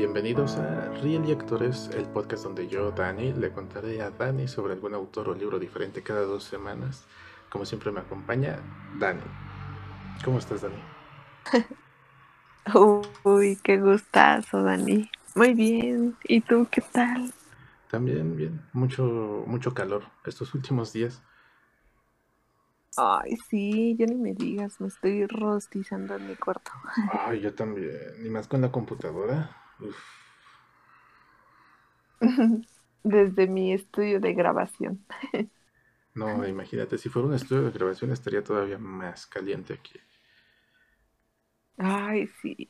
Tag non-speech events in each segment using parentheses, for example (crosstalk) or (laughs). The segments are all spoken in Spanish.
Bienvenidos a Real y Actores, el podcast donde yo, Dani, le contaré a Dani sobre algún autor o libro diferente cada dos semanas. Como siempre me acompaña Dani. ¿Cómo estás, Dani? (laughs) Uy, qué gustazo, Dani. Muy bien. ¿Y tú qué tal? También bien. Mucho, mucho calor estos últimos días. Ay, sí, ya ni me digas, me estoy rostizando en mi cuarto. (laughs) Ay, yo también. Ni más con la computadora. (laughs) Desde mi estudio de grabación. (laughs) No, imagínate, si fuera un estudio de grabación estaría todavía más caliente aquí. Ay, sí.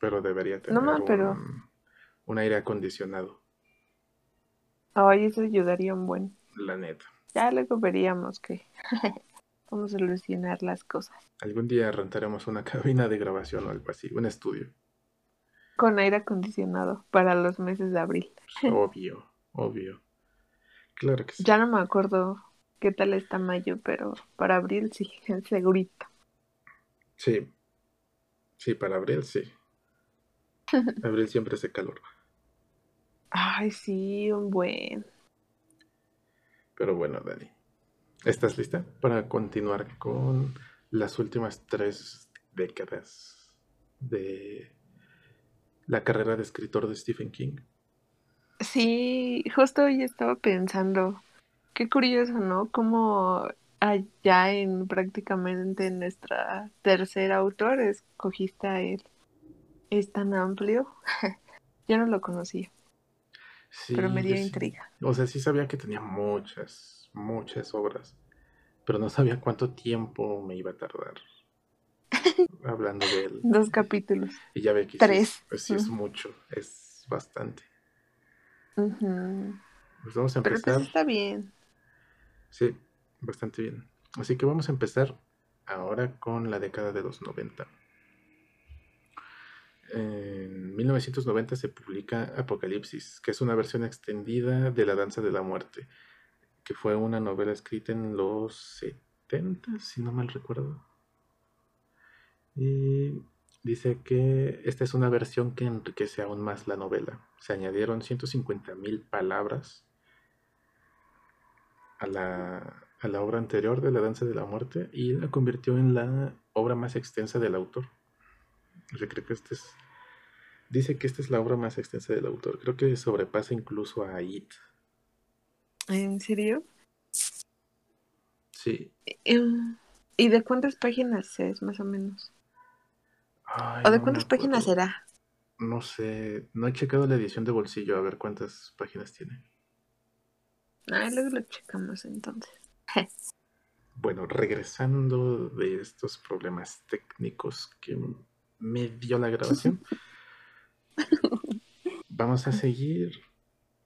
Pero debería tener no, pero... un, un aire acondicionado. Ay, eso ayudaría un buen. La neta. Ya luego veríamos que (laughs) vamos a solucionar las cosas. Algún día rentaremos una cabina de grabación o algo así, un estudio. Con aire acondicionado para los meses de abril. Obvio, obvio. Claro que sí. Ya no me acuerdo qué tal está mayo, pero para abril sí, segurito. Sí. Sí, para abril sí. (laughs) abril siempre hace calor. Ay, sí, un buen. Pero bueno, Dani. ¿Estás lista para continuar con las últimas tres décadas de la carrera de escritor de Stephen King? Sí, justo hoy estaba pensando, qué curioso, ¿no? Como allá en prácticamente nuestra tercera autor escogiste a él. Es tan amplio. (laughs) Yo no lo conocía. pero me dio intriga. O sea, sí sabía que tenía muchas, muchas obras, pero no sabía cuánto tiempo me iba a tardar (laughs) hablando de él. Dos capítulos. Y ya ve que Tres. Sí, pues sí es mucho, es bastante. Pues vamos a Pero empezar. pues está bien. Sí, bastante bien. Así que vamos a empezar ahora con la década de los 90. En 1990 se publica Apocalipsis, que es una versión extendida de La Danza de la Muerte, que fue una novela escrita en los 70, si no mal recuerdo. Y dice que esta es una versión que enriquece aún más la novela. Se añadieron 150.000 palabras a la, a la obra anterior de La Danza de la Muerte y la convirtió en la obra más extensa del autor. Yo creo que este es. Dice que esta es la obra más extensa del autor. Creo que sobrepasa incluso a It. ¿En serio? Sí. ¿Y de cuántas páginas es, más o menos? Ay, ¿O de no cuántas páginas será? No sé. No he checado la edición de bolsillo a ver cuántas páginas tiene. Ah, luego lo checamos entonces. (laughs) Bueno, regresando de estos problemas técnicos que me dio la grabación, (laughs) vamos a seguir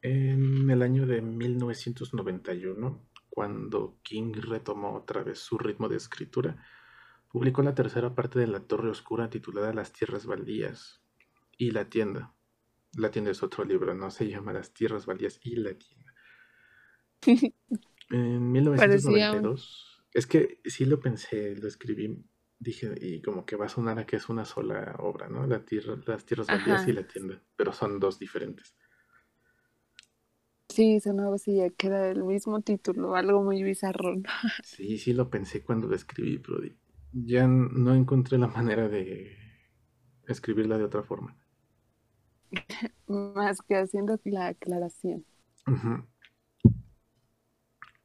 en el año de 1991, cuando King retomó otra vez su ritmo de escritura. Publicó la tercera parte de La Torre Oscura titulada Las Tierras Baldías y La Tienda. La Tienda es otro libro, no se llama Las Tierras Baldías y La Tienda. (laughs) En 1992. Es que sí lo pensé, lo escribí, dije, y como que va a sonar a que es una sola obra, ¿no? La tierra, las tierras baldías Ajá. y la tienda, pero son dos diferentes. Sí, sonaba así, ya queda el mismo título, algo muy bizarro. Sí, sí lo pensé cuando lo escribí, pero di- ya no encontré la manera de escribirla de otra forma. (laughs) Más que haciendo la aclaración.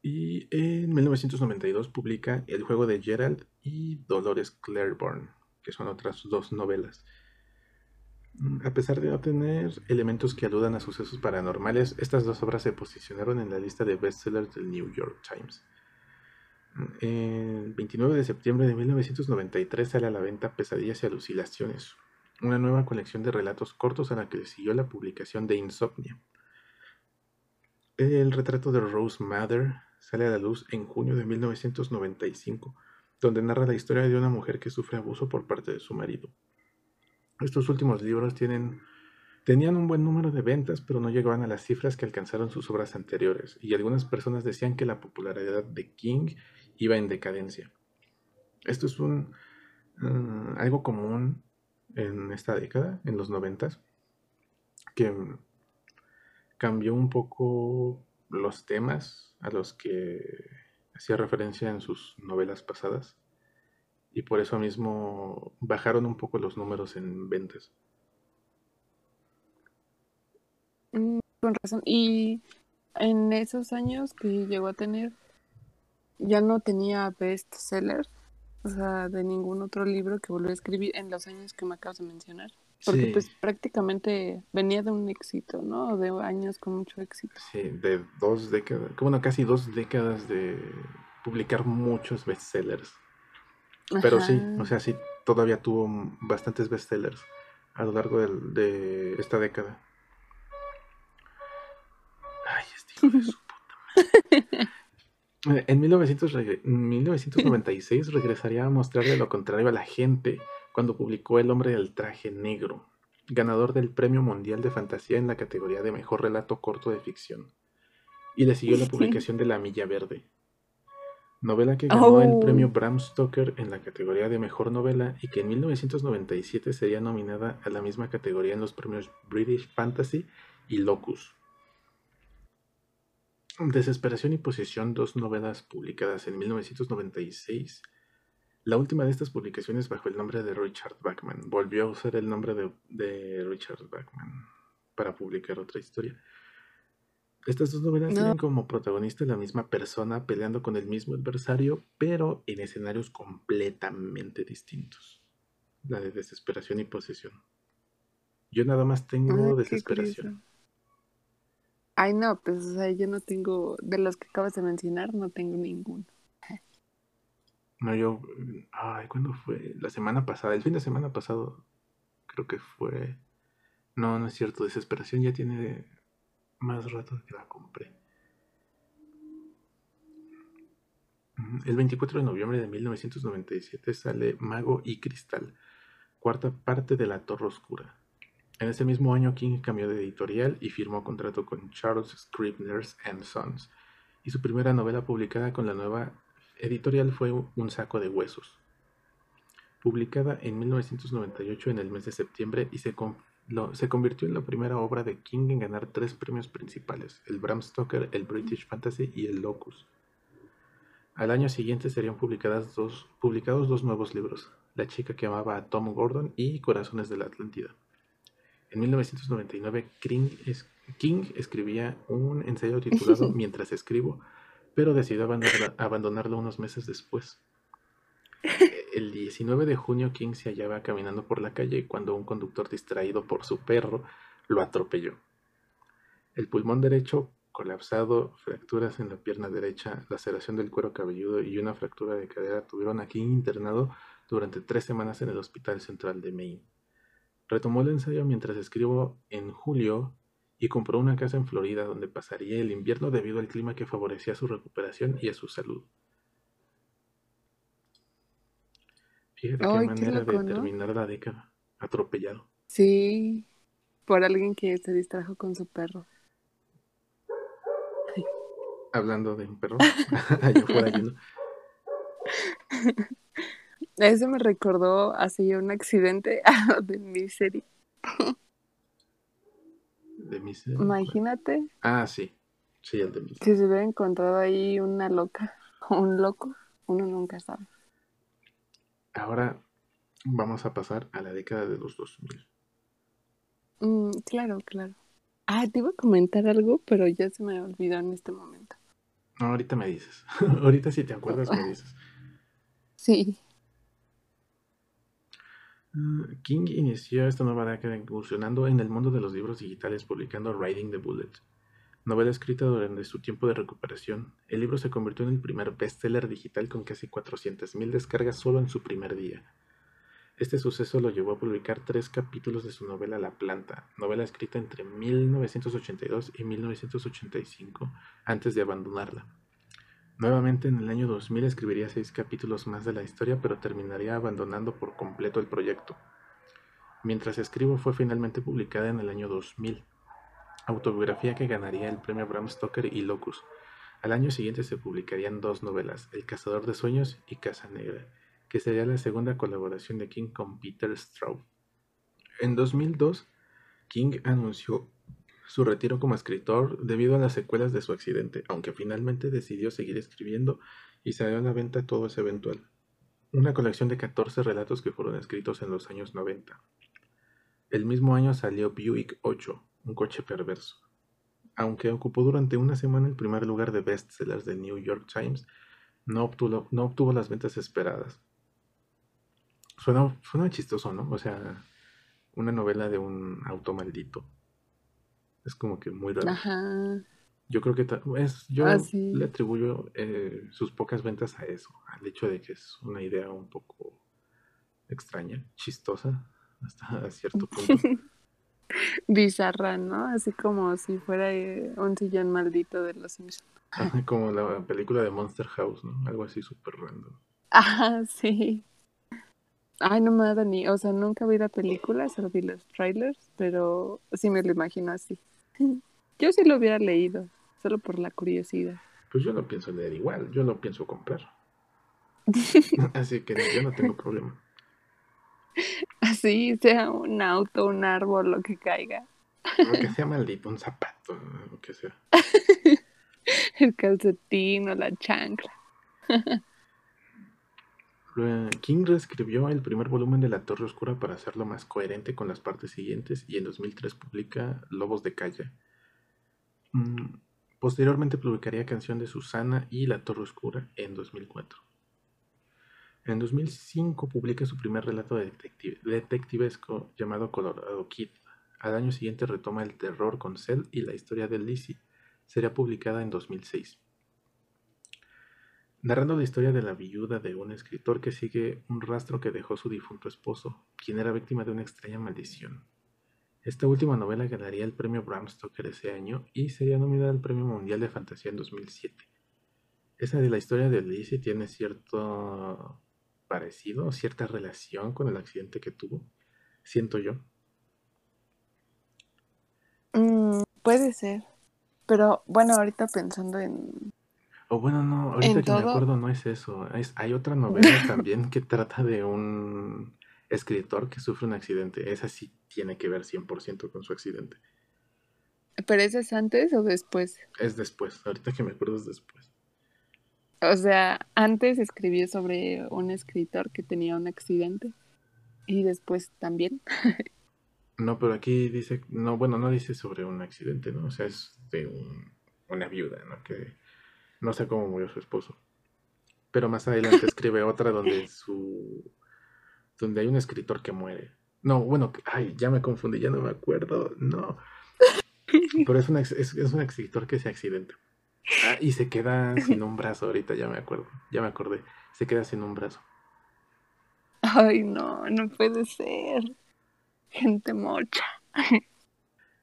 Y en 1992 publica El juego de Gerald y Dolores Claiborne, que son otras dos novelas. Mm, A pesar de no tener elementos que aludan a sucesos paranormales, estas dos obras se posicionaron en la lista de bestsellers del New York Times. El 29 de septiembre de 1993 sale a la venta Pesadillas y Alucinaciones, una nueva colección de relatos cortos a la que le siguió la publicación de Insomnia. El retrato de Rose Mather sale a la luz en junio de 1995, donde narra la historia de una mujer que sufre abuso por parte de su marido. Estos últimos libros tienen, tenían un buen número de ventas, pero no llegaban a las cifras que alcanzaron sus obras anteriores, y algunas personas decían que la popularidad de King iba en decadencia. Esto es un, uh, algo común en esta década, en los noventas, que cambió un poco los temas a los que hacía referencia en sus novelas pasadas y por eso mismo bajaron un poco los números en ventas. Mm, con razón. Y en esos años que llegó a tener, ya no tenía bestsellers, o sea, de ningún otro libro que volvió a escribir en los años que me acabas de mencionar. Porque pues prácticamente venía de un éxito, ¿no? De años con mucho éxito. Sí, de dos décadas, bueno, casi dos décadas de publicar muchos bestsellers. Pero sí, o sea, sí, todavía tuvo bastantes bestsellers a lo largo de, de esta década. Ay, este hijo de su (laughs) puta En 1996 regresaría a mostrarle lo contrario a la gente cuando publicó El hombre del traje negro, ganador del Premio Mundial de Fantasía en la categoría de Mejor Relato Corto de Ficción. Y le siguió la (laughs) publicación de La Milla Verde, novela que ganó el premio oh. Bram Stoker en la categoría de Mejor Novela y que en 1997 sería nominada a la misma categoría en los premios British Fantasy y Locus. Desesperación y Posesión, dos novelas publicadas en 1996. La última de estas publicaciones bajo el nombre de Richard Bachman. Volvió a usar el nombre de, de Richard Bachman para publicar otra historia. Estas dos novelas tienen como protagonista la misma persona peleando con el mismo adversario, pero en escenarios completamente distintos. La de desesperación y posesión. Yo nada más tengo desesperación. Ay, no, pues o sea, yo no tengo, de los que acabas de mencionar, no tengo ninguno. No, yo, ay, ¿cuándo fue? La semana pasada, el fin de semana pasado, creo que fue. No, no es cierto, Desesperación ya tiene más rato que la compré. El 24 de noviembre de 1997 sale Mago y Cristal, cuarta parte de La Torre Oscura. En ese mismo año King cambió de editorial y firmó contrato con Charles Scribners and Sons, y su primera novela publicada con la nueva editorial fue Un saco de huesos. Publicada en 1998 en el mes de septiembre y se, se convirtió en la primera obra de King en ganar tres premios principales, el Bram Stoker, el British Fantasy y el Locus. Al año siguiente serían dos, publicados dos nuevos libros, La chica que amaba a Tom Gordon y Corazones de la Atlántida. En 1999, King, escribía un ensayo (laughs) titulado Mientras escribo, pero decidió abandonarlo unos meses después. El 19 de junio, King se hallaba caminando por la calle cuando un conductor distraído por su perro lo atropelló. El pulmón derecho colapsado, fracturas en la pierna derecha, laceración del cuero cabelludo y una fractura de cadera tuvieron a King internado durante tres semanas en el Hospital Central de Maine. Retomó el ensayo mientras escribo en julio y compró una casa en Florida donde pasaría el invierno debido al clima que favorecía su recuperación y a su salud. Fíjate qué manera de terminar la década. Atropellado. Sí, por alguien que se distrajo con su perro. Hablando de un perro, (laughs) allá fuera (laughs) Eso me recordó hace un accidente (laughs) de Misery. ¿De Misery? Imagínate. Ah, sí. Sí, el de Misery. Si se hubiera encontrado ahí una loca o (laughs) un loco, uno nunca sabe. Ahora vamos a pasar a la década de los 2000. Mm, claro, claro. Ah, te iba a comentar algo, pero ya se me olvidó en este momento. No, ahorita me dices. (laughs) ahorita si te acuerdas me dices. Sí. Ah, King inició esta nueva década incursionando en el mundo de los libros digitales publicando Riding the Bullet, novela escrita durante su tiempo de recuperación. El libro se convirtió en el primer bestseller digital con casi 400.000 descargas solo en su primer día. Este suceso lo llevó a publicar tres capítulos de su novela La planta, novela escrita entre 1982 y 1985, antes de abandonarla. Nuevamente en el año 2000 escribiría seis capítulos más de la historia, pero terminaría abandonando por completo el proyecto. Mientras escribo fue finalmente publicada en el año 2000, autobiografía que ganaría el premio Bram Stoker y Locus. Al año siguiente se publicarían dos novelas, El cazador de sueños y Casa Negra, que sería la segunda colaboración de King con Peter Straub. En 2002 King anunció su retiro como escritor debido a las secuelas de su accidente, aunque finalmente decidió seguir escribiendo y salió a la venta todo ese eventual. Una colección de 14 relatos que fueron escritos en los años 90. El mismo año salió Buick 8, un coche perverso. Aunque ocupó durante una semana el primer lugar de bestsellers del New York Times, no obtuvo, las ventas esperadas. Suena, suena chistoso, ¿no? O sea, una novela de un auto maldito. Es como que muy raro. Ajá. Yo creo que es, yo Ah, sí. le atribuyo eh, sus pocas ventas a eso, al hecho de que es una idea un poco extraña, chistosa, hasta cierto punto. (laughs) Bizarra, ¿no? Así como si fuera eh, un sillón maldito de los Simpsons. Como la película de Monster House, ¿no? Algo así súper random. Ah, sí. Ay, no me da ni, o sea, nunca vi la película, solo vi los trailers, pero sí me lo imagino así. (laughs) Yo sí lo hubiera leído, solo por la curiosidad. Pues yo no pienso leer igual, yo no pienso comprar. (laughs) (laughs) Así que yo no tengo problema. Así sea un auto, un árbol, lo que caiga. Aunque sea maldito, un zapato, lo que sea. El calcetín o la chancla. Eh, King reescribió el primer volumen de La Torre Oscura para hacerlo más coherente con las partes siguientes y en 2003 publica Lobos de Calle. Mm, posteriormente publicaría Canción de Susana y La Torre Oscura en 2004. En 2005 publica su primer relato detective- detectivesco llamado Colorado Kid. Al año siguiente retoma el terror con Cell y la historia de Lizzie. Sería publicada en 2006 narrando la historia de la viuda de un escritor que sigue un rastro que dejó su difunto esposo, quien era víctima de una extraña maldición. Esta última novela ganaría el premio Bram Stoker ese año y sería nominada al Premio Mundial de Fantasía en 2007. Esa de la historia de Lizzie tiene cierto parecido, cierta relación con el accidente que tuvo, siento yo. Mm, puede ser. Pero bueno, ahorita pensando en... O bueno, no, ahorita que me acuerdo no es eso. Es, hay otra novela también que trata de un escritor que sufre un accidente. Esa sí tiene que ver 100% con su accidente. ¿Pero ese es antes o después? Es después, ahorita que me acuerdo es después. O sea, antes escribió sobre un escritor que tenía un accidente y después también. (laughs) No, pero aquí dice, no, bueno, no dice sobre un accidente, ¿no? O sea, es de un- una viuda, ¿no? Que no sé cómo murió su esposo. Pero más adelante (laughs) escribe otra donde su donde hay un escritor que muere. No, bueno, ay, ya me confundí, ya no me acuerdo. No. (laughs) Pero es un, es un escritor que se accidenta. Ah, y se queda sin un brazo, ahorita ya me acuerdo, ya me acordé. Se queda sin un brazo. Ay, no, no puede ser. Gente mocha. (laughs)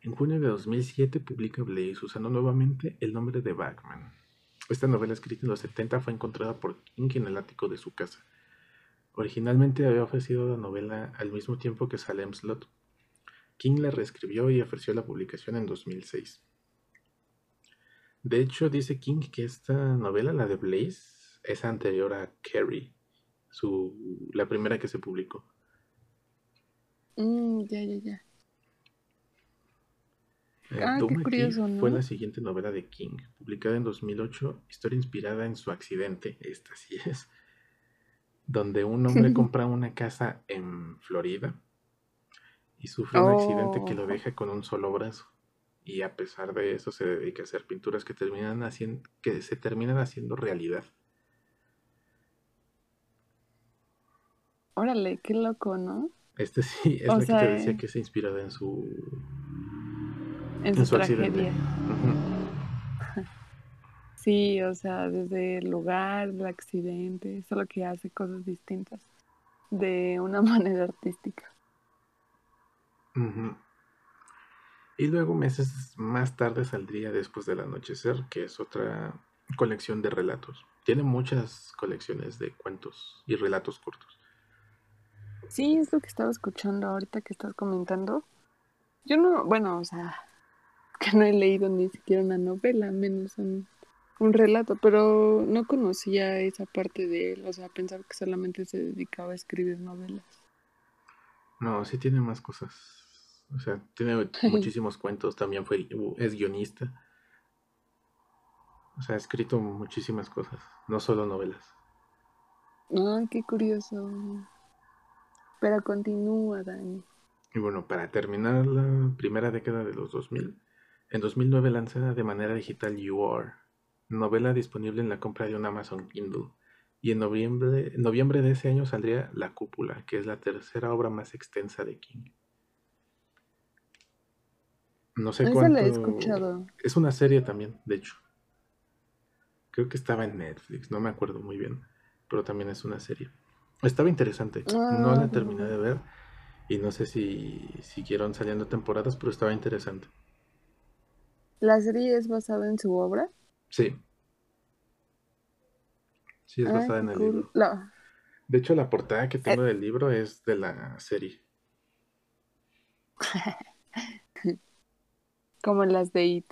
En junio de 2007 publica Blaze usando nuevamente el nombre de Batman. Esta novela escrita en los 70 fue encontrada por King en el ático de su casa. Originalmente había ofrecido la novela al mismo tiempo que Salem Slot. King la reescribió y ofreció la publicación en 2006. De hecho, dice King que esta novela, la de Blaze, es anterior a Carrie, la primera que se publicó. Mm, ya, ya, ya. Ah, qué Duma Key curioso, ¿no? fue la siguiente novela de King, publicada en 2008, historia inspirada en su accidente, esta sí es, donde un hombre (laughs) compra una casa en Florida y sufre un accidente que lo Oh. deja con un solo brazo. Y a pesar de eso se dedica a hacer pinturas que terminan haciendo, que se terminan haciendo realidad. Órale, qué loco, ¿no? Este sí es O la que te decía eh, que es inspirada en su, En en su accidente. tragedia. Ujú. Sí, o sea, desde el lugar, el accidente, solo que hace cosas distintas de una (laughs) manera artística. Ujú. Y luego meses más tarde saldría Después del Anochecer, que es otra colección de relatos. Tiene muchas colecciones de cuentos y relatos cortos. Sí, es lo que estaba escuchando ahorita que estás comentando. Yo no, bueno, o sea, que no he leído ni siquiera una novela, menos un, un relato, pero no conocía esa parte de él, o sea, pensaba que solamente se dedicaba a escribir novelas. No, sí tiene más cosas. O sea, tiene (laughs) muchísimos cuentos, también fue, es guionista. O sea, ha escrito muchísimas cosas, no solo novelas. Ah, qué curioso. Pero continúa, Dani. Y bueno, para terminar la primera década de los 2000, en 2009 lanza de manera digital You Are, novela disponible en la compra de un Amazon Kindle. Y en noviembre, noviembre de ese año saldría La Cúpula, que es la tercera obra más extensa de King. No sé cuánto. he escuchado. Es una serie también, de hecho. Creo que estaba en Netflix, no me acuerdo muy bien, pero también es una serie. Estaba interesante, no la terminé de ver y no sé si siguieron saliendo temporadas, pero estaba interesante. ¿La serie es basada en su obra? Sí. Sí, es basada en el libro. De hecho, la portada que tengo eh. del libro es de la serie. (laughs) Como las de It.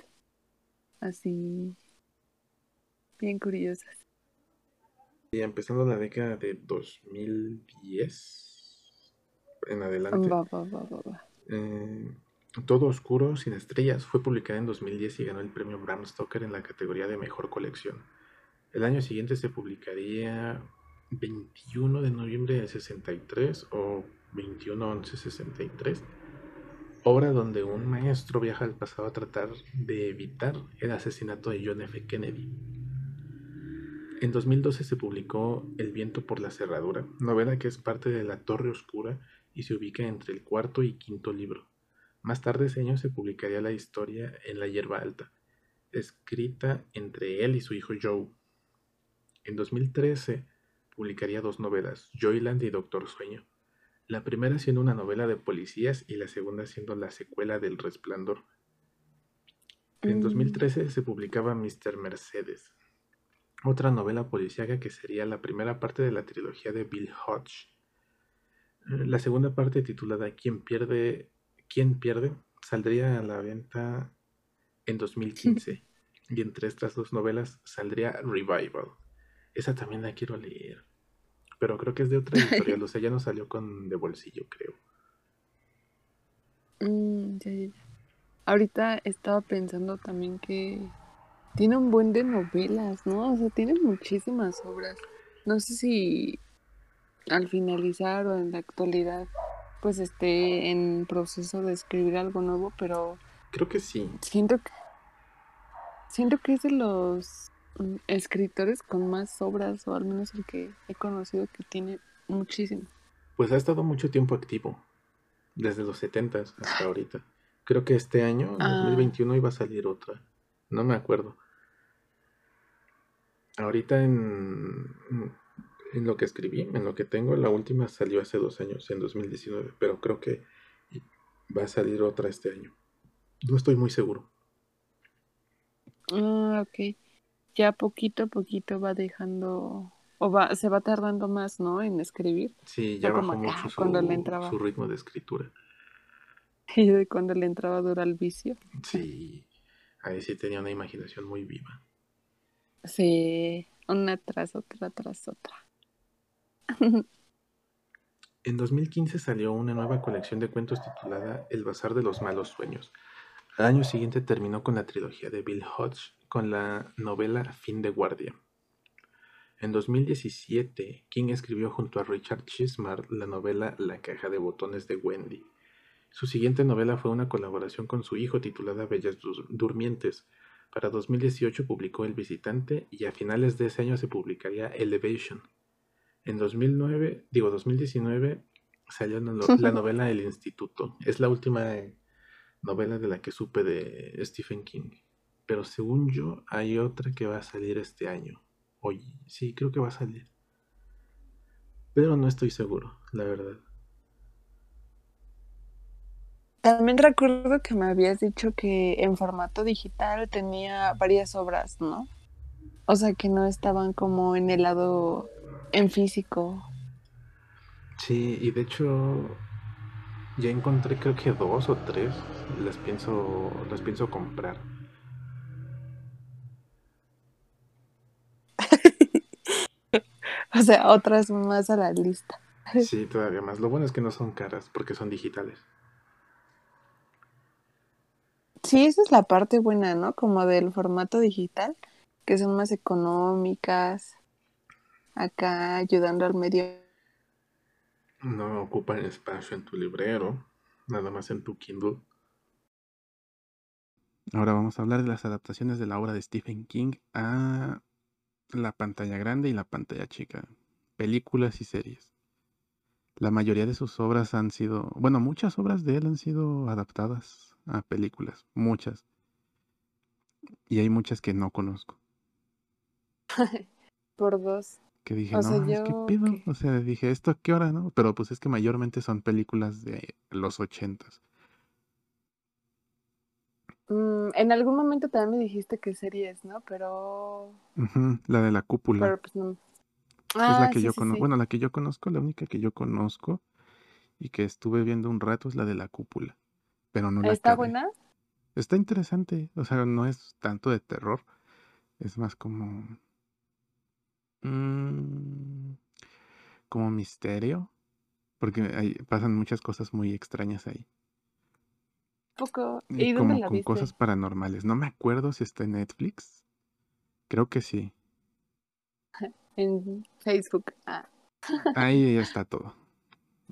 Así. Bien curiosas. Y empezando la década de 2010 en adelante. Eh, Todo Oscuro sin Estrellas fue publicada en 2010 y ganó el premio Bram Stoker en la categoría de Mejor Colección. El año siguiente se publicaría 21 de noviembre del 63 o 21-11-63 obra donde un maestro viaja al pasado a tratar de evitar el asesinato de John F. Kennedy. En 2012 se publicó El viento por la cerradura, novela que es parte de La Torre Oscura y se ubica entre el cuarto y quinto libro. Más tarde ese año se publicaría la historia En la hierba alta, escrita entre él y su hijo Joe. En 2013 publicaría dos novelas, Joyland y Doctor Sueño, la primera siendo una novela de policías y la segunda siendo la secuela del Resplandor. En 2013 mm. se publicaba Mr. Mercedes, otra novela policíaca que sería la primera parte de la trilogía de Bill Hodge. La segunda parte titulada ¿Quién pierde? ¿Quién pierde? saldría a la venta en 2015 (laughs) y entre estas dos novelas saldría Revival. Esa también la quiero leer pero creo que es de otra (laughs) editorial, o sea, ya no salió con de bolsillo, creo. Mm, Ahorita estaba pensando también que tiene un buen de novelas, ¿no? O sea, tiene muchísimas obras. No sé si al finalizar o en la actualidad pues esté en proceso de escribir algo nuevo, pero creo que sí. Siento que siento que es de los Mm, escritores con más obras, o al menos el que he conocido que tiene muchísimo. Pues ha estado mucho tiempo activo, desde los 70 hasta ahorita. Creo que este año, en 2021, ah. iba a salir otra. No me acuerdo. Ahorita en, en lo que escribí, en lo que tengo, la última salió hace dos años, en 2019, pero creo que va a salir otra este año. No estoy muy seguro. Ah, ok ya poquito a poquito va dejando o va se va tardando más, ¿no? En escribir. Sí, ya bajó mucho su, cuando le entraba. su ritmo de escritura. (laughs) Y de cuando le entraba dura el vicio. Sí, ahí sí tenía una imaginación muy viva. Sí, una tras otra tras otra. En 2015 salió una nueva colección de cuentos titulada El Bazar de los Malos Sueños. Al año siguiente terminó con la trilogía de Bill Hodge con la novela Fin de Guardia. En 2017, King escribió junto a Richard Chismar la novela La caja de botones de Wendy. Su siguiente novela fue una colaboración con su hijo titulada Bellas Durmientes. Para 2018 publicó El Visitante y a finales de ese año se publicaría Elevation. En 2009, digo 2019, salió la (laughs) novela El Instituto. Es la última novela de la que supe de Stephen King. Pero según yo, hay otra que va a salir este año. Oye, sí, creo que va a salir. Pero no estoy seguro, la verdad. También recuerdo que me habías dicho que en formato digital tenía varias obras, ¿no? O sea, que no estaban como en el lado en físico. Sí, y de hecho ya encontré creo que dos o tres. Las pienso, las pienso comprar. (laughs) O sea, otras más a la lista. Sí, todavía más. Lo bueno es que no son caras porque son digitales. Sí, esa es la parte buena, ¿no? Como del formato digital, que son más económicas, acá ayudando al medio. No ocupan espacio en tu librero, nada más en tu Kindle. Ahora vamos a hablar de las adaptaciones de la obra de Stephen King a la pantalla grande y la pantalla chica, películas y series. La mayoría de sus obras han sido, bueno, muchas obras de él han sido adaptadas a películas, muchas. Y hay muchas que no conozco. (laughs) Por dos. Que dije, no, es que pido. O sea, dije, ¿esto a qué hora, no? Pero pues es que mayormente son películas de los ochentas. Mm, en algún momento también me dijiste que series, ¿no? Pero... la de la cúpula. Pero pues no. es la ah, que yo conozco. Bueno, la que yo conozco, la única que yo conozco y que estuve viendo un rato es la de la cúpula. Pero no la ¿Está buena? Está interesante. O sea, no es tanto de terror. Es más como. Mm, como misterio. Porque hay, pasan muchas cosas muy extrañas ahí poco. ¿Y, como con cosas paranormales. No me acuerdo si está en Netflix. Creo que sí. (laughs) En Facebook. Ah. Ahí ya está todo.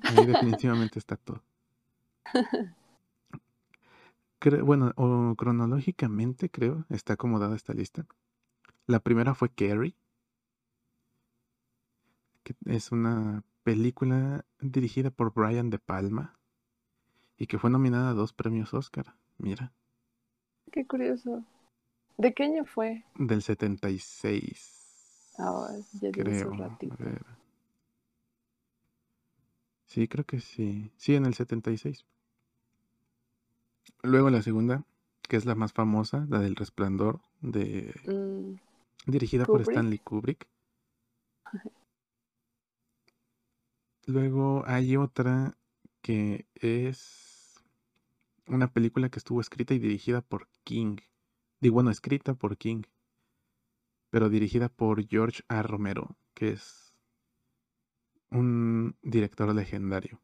Ahí definitivamente está todo. (laughs) bueno, o cronológicamente creo, está acomodada esta lista. La primera fue Carrie, que es una película dirigida por Brian De Palma y que fue nominada a dos premios Oscar. Mira. Qué curioso. ¿De qué año fue? Del 76. Ah, ya creo. A ver. Sí, creo que sí. Sí, en el 76. Luego la segunda, que es la más famosa, la del Resplandor, de mm. dirigida por Stanley Kubrick. (laughs) Luego hay otra que es una película que estuvo escrita y dirigida por King. Digo, bueno, escrita por King, pero dirigida por George A. Romero, que es un director legendario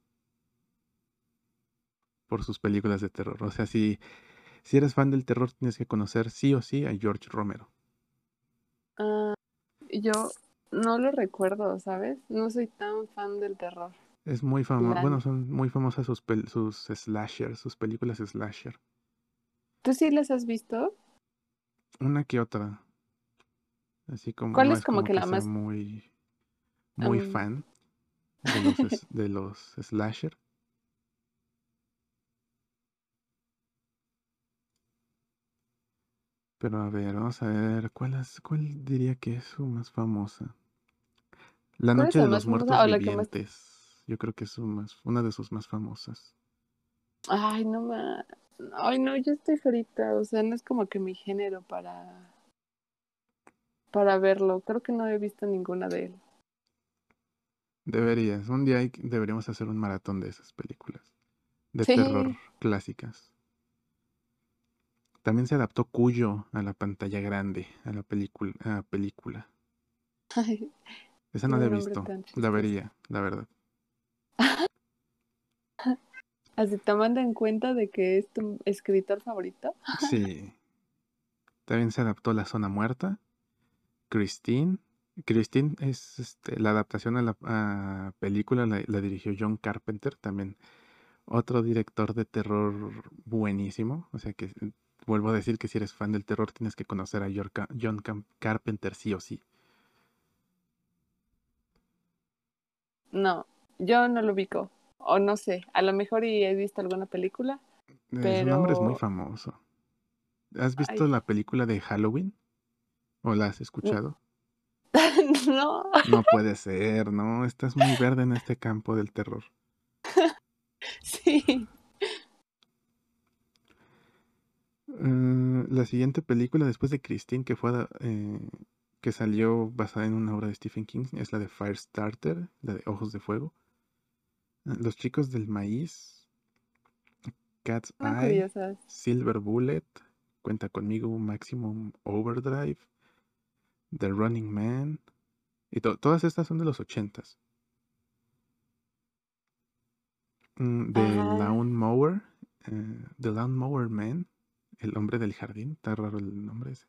por sus películas de terror. O sea, si, si eres fan del terror, tienes que conocer sí o sí a George Romero. Ah, yo no lo recuerdo, ¿sabes? No soy tan fan del terror. Es muy famoso. Bueno, son muy famosas sus, sus slasher, sus películas slasher. ¿Tú sí las has visto? Una que otra. Así como. ¿Cuál es, como, que, la más. Muy, muy fan de los, (laughs) de los slasher. Pero a ver, vamos a ver, ¿cuál, es, cuál diría que es su más famosa? La Noche de los Muertos Vivientes. Yo creo que es más, una de sus más famosas. Ay, no ma. Ay, no, yo estoy frita. O sea, no es como que mi género para. para verlo. Creo que no he visto ninguna de él. Deberías. Un día deberíamos hacer un maratón de esas películas. De terror clásicas. También se adaptó Cuyo a la pantalla grande, a la película. (laughs) película. Esa no la he visto. La vería, la verdad. (laughs) Así tomando en cuenta de que es tu escritor favorito. Sí. También se adaptó La Zona Muerta. Christine. Christine es este, la adaptación a la película, la, dirigió John Carpenter, también otro director de terror buenísimo. O sea que vuelvo a decir que si eres fan del terror tienes que conocer a John Carpenter sí o sí. No, yo no lo ubico. O no sé, a lo mejor y he visto alguna película. Pero... Su nombre es muy famoso. ¿Has visto la película de Halloween? ¿O la has escuchado? (laughs) no. No puede ser, ¿no? Estás muy verde en este campo del terror. (laughs) sí. Eh, la siguiente película después de Christine que fue eh, que salió basada en una obra de Stephen King es la de Firestarter, la de Ojos de Fuego. Los chicos del maíz, Cat's Eye, Silver Bullet, Cuenta conmigo, Maximum Overdrive, The Running Man. Y todas estas son de los ochentas. Mm, The eh, The Lawn Mower Man, El hombre del jardín. Está raro el nombre ese.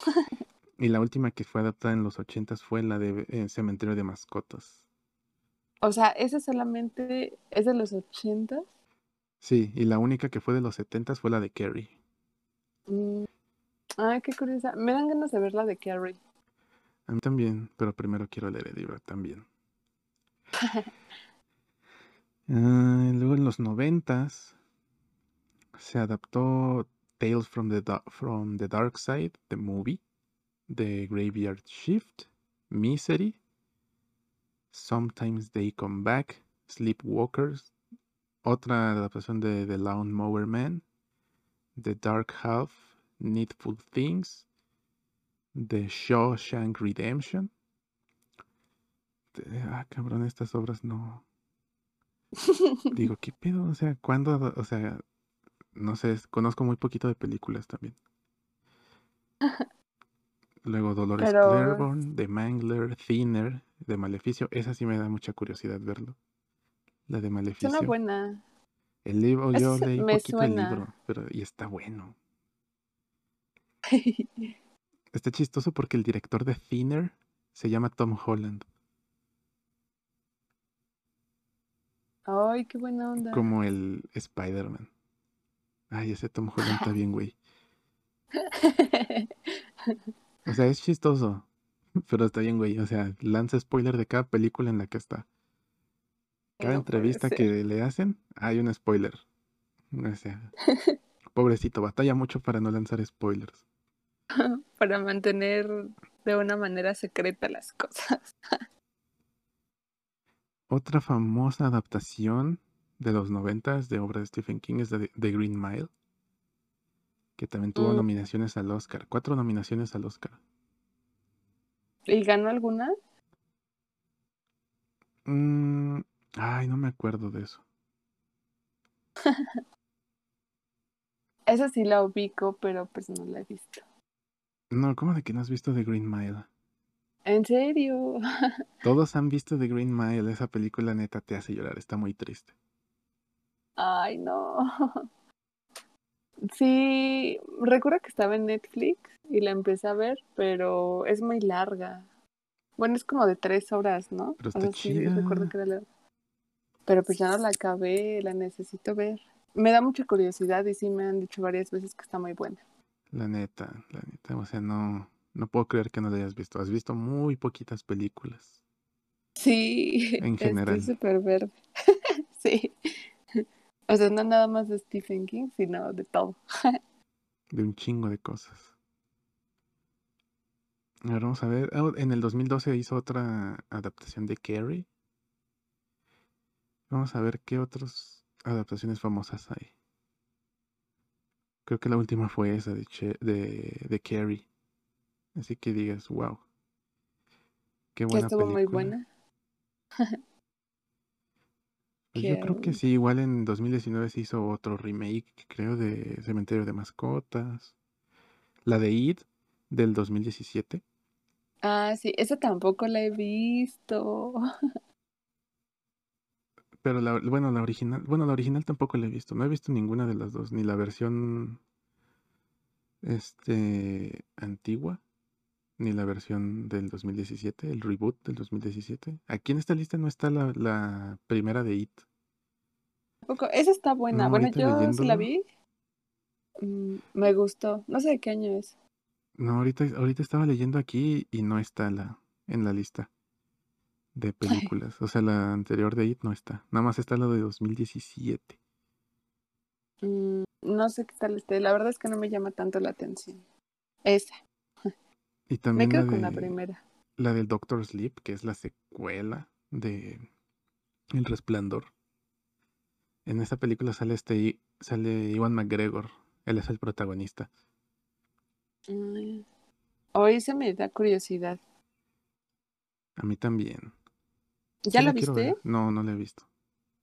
(laughs) y la última que fue adaptada en los ochentas fue la de eh, Cementerio de Mascotas. O sea, ¿esa solamente es de los ochentas? Sí, y la única que fue de los setentas fue la de Carrie. Mm, Ay, qué curiosa. Me dan ganas de ver la de Carrie. A mí también, pero primero quiero leer el libro también. (laughs) Ah, luego en los noventas se adaptó Tales from the, from the Dark Side, the movie, The Graveyard Shift, Misery, Sometimes They Come Back, Sleepwalkers, otra adaptación de The Lawn Mower Man, The Dark Half, Needful Things, The Shawshank Redemption. Ah, cabrón, estas obras no. Digo, ¿qué pedo? O sea, ¿cuándo? O sea, no sé, conozco muy poquito de películas también. (laughs) Luego Dolores Pero- Claiborne, The Mangler, Thinner, de Maleficio. Esa sí me da mucha curiosidad verlo. La de Maleficio. Suena buena. El libro, yo leí poquito el libro, pero y está bueno. (laughs) Está chistoso porque el director de Thinner se llama Tom Holland, Ay, qué buena onda. como el Spider-Man. Ay, ese Tom Holland está bien, güey. (laughs) O sea, es chistoso, (laughs) pero está bien, güey. O sea, lanza spoiler de cada película en la que está. Cada No entrevista que le hacen, hay un spoiler. O sea, (laughs) pobrecito, batalla mucho para no lanzar spoilers. (laughs) Para mantener de una manera secreta las cosas. Otra famosa adaptación de los noventas de obra de Stephen King es de The Green Mile, que también tuvo Mm. nominaciones al Oscar, cuatro nominaciones al Oscar. ¿Y ganó alguna? Mm, ay, no me acuerdo de eso. (laughs) Esa sí la ubico, pero pues no la he visto. No, ¿cómo de que no has visto The Green Mile? ¿En serio? (laughs) Todos han visto The Green Mile, esa película neta te hace llorar, está muy triste. Ay, no. (laughs) Sí, recuerdo que estaba en Netflix y la empecé a ver, pero es muy larga. Bueno, es como de tres horas, ¿no? Pero O sea, sí, recuerdo que era larga. Pero pues ya no la acabé, la necesito ver. Me da mucha curiosidad y sí me han dicho varias veces que está muy buena. La neta, la neta, o sea, no, no puedo creer que no la hayas visto. Has visto muy poquitas películas. Sí, En (laughs) general. estoy súper verde. (laughs) Sí. O sea, no nada más de Stephen King, sino de todo. de un chingo de cosas. A ver, vamos a ver. Ah, en el 2012 hizo otra adaptación de Carrie. Vamos a ver qué otras adaptaciones famosas hay. Creo que la última fue esa de, Che- de, de Carrie. Así que digas, wow. Qué Que buena estuvo muy película. buena. (laughs) Pues yo creo que sí, igual en 2019 se hizo otro remake, creo, de Cementerio de Mascotas. La de It del 2017. Ah, sí, esa tampoco la he visto. (laughs) Pero la, bueno, la original, bueno, la original tampoco la he visto. No he visto ninguna de las dos, ni la versión este antigua, ni la versión del 2017, el reboot del 2017. Aquí en esta lista no está la, la primera de It. Tampoco. Esa está buena. No, bueno, yo sí la vi. Mm, me gustó. No sé de qué año es. No, ahorita, ahorita estaba leyendo aquí y no está la, en la lista de (laughs) películas. O sea, la anterior de It no está. Nada más está la de 2017. Mm, no sé qué tal esté. La verdad es que no me llama tanto la atención. Esa. Y Me también quedo la con la primera. la del Doctor Sleep, que es la secuela de El Resplandor. En esa película sale este sale Iwan McGregor. Él es el protagonista. Mm. Hoy se me da curiosidad. A mí también. ¿Ya Sí la viste? No, no la he visto.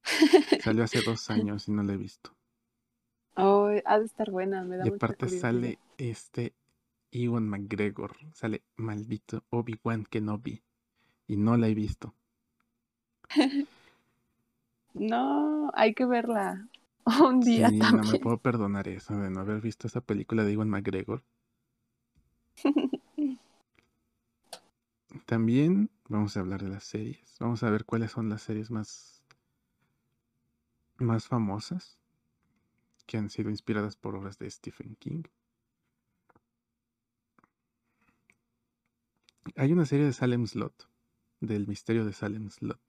(laughs) Salió hace dos años y no la he visto. Oh, ha de estar buena, me da Y mucha aparte curiosidad. sale este Iwan McGregor. Sale maldito Obi-Wan Kenobi. Y no la he visto. (laughs) No, hay que verla. (laughs) un día Sí, no me también. puedo perdonar eso de no haber visto esa película de Iwan McGregor. (laughs) También vamos a hablar de las series. Vamos a ver cuáles son las series más, más famosas que han sido inspiradas por obras de Stephen King. Hay una serie de Salem Slot, del misterio de Salem Slot,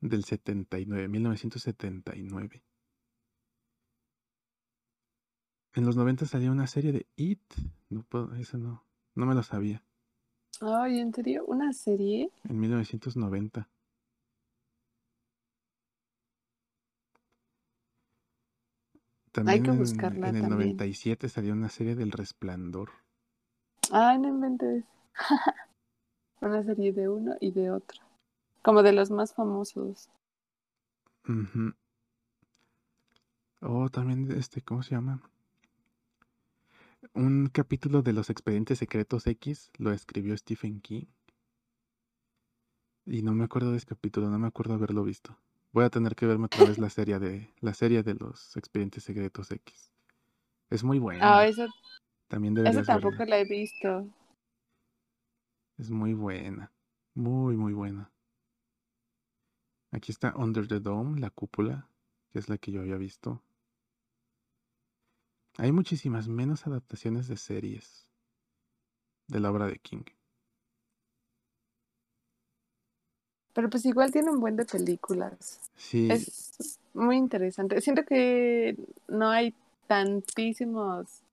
del 79, 1979. En los 90 salió una serie de It. No puedo, eso no, no me lo sabía. Ay, ¿en serio? ¿Una serie? En 1990. También que en- buscarla en, el también. 97 salió una serie del Resplandor. Ay, no inventes. (laughs) Una serie de uno y de otro. Como de los más famosos. Oh, también este, ¿cómo se llama? Un capítulo de los expedientes secretos X lo escribió Stephen King. Y no me acuerdo de ese capítulo, no me acuerdo haberlo visto. Voy a tener que verme otra vez la serie de la serie de los expedientes secretos X. Es muy buena. Ah, esa, También tampoco verla. la he visto. Es muy buena. Muy, muy buena. Aquí está Under the Dome, la cúpula, que es la que yo había visto. Hay muchísimas menos adaptaciones de series de la obra de King. Pero pues igual tiene un buen de películas. Sí, Es muy interesante. Siento que no hay tantísimas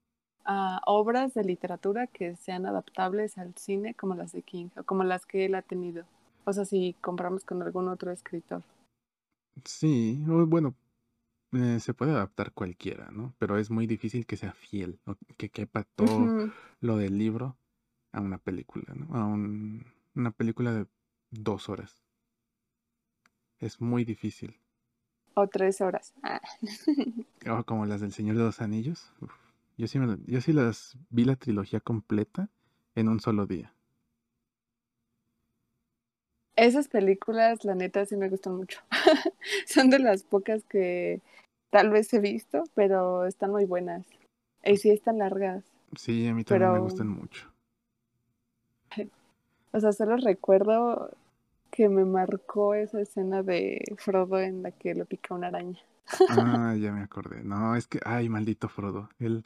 ah, obras de literatura que sean adaptables al cine como las de King o como las que él ha tenido. O sea, si comparamos con algún otro escritor. sí, o bueno, eh, se puede adaptar cualquiera, ¿no? Pero es muy difícil que sea fiel, o que quepa todo lo del libro a una película, ¿no? A un- una película de dos horas. Es muy difícil. O tres horas. Ah, (laughs) Oh, como las del Señor de los Anillos. Uf, Yo sí, me la- yo sí las vi la trilogía completa en un solo día. Esas películas, la neta, sí me gustan mucho. (laughs) Son de las pocas que tal vez he visto, pero están muy buenas. Y sí están largas. Sí, a mí también me gustan mucho. (laughs) O sea, solo recuerdo que me marcó esa escena de Frodo en la que lo pica una araña. Ah, ya me acordé. No, es que, ay, maldito Frodo. Él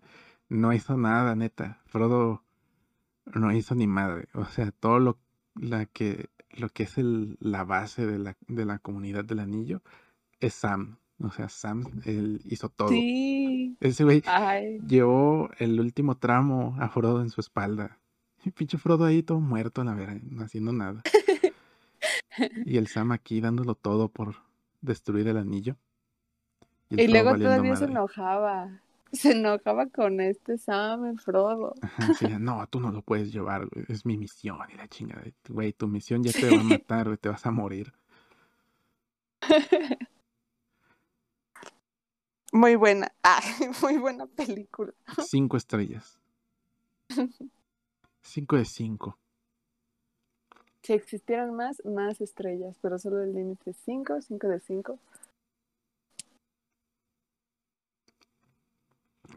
no hizo nada, neta. Frodo no hizo ni madre. O sea, todo lo, la que, lo que es el, la base de la, de la comunidad del anillo es Sam. O sea, Sam, él hizo todo. Sí. Ese güey llevó el último tramo a Frodo en su espalda. Y pinche Frodo ahí todo muerto, la verdad, no haciendo nada. (laughs) Y el Sam aquí dándolo todo por destruir el anillo. Y luego todavía se madre. enojaba. Se enojaba con este Sam, el Frodo. Sí, (laughs) no, tú no lo puedes llevar, güey, es mi misión y la chingada. Güey, tu misión ya te va a matar, güey, te vas a morir. (laughs) Muy buena. (laughs) Ah, muy buena película. Cinco estrellas. Cinco de cinco. Si existieran más, más estrellas, pero solo el límite es 5, 5 de 5.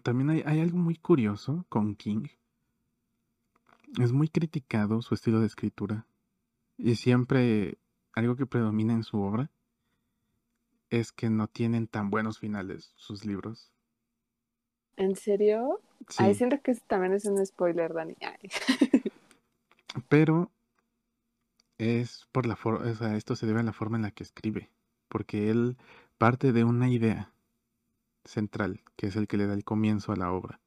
También hay, hay algo muy curioso con King. Es muy criticado su estilo de escritura. Y siempre algo que predomina en su obra es que no tienen tan buenos finales sus libros. ¿En serio? Sí, Ay, siento que también es un spoiler, Dani. Ay. (laughs) pero es por la forma, o sea, esto se debe a la forma en la que escribe, porque él parte de una idea central, que es el que le da el comienzo a la obra.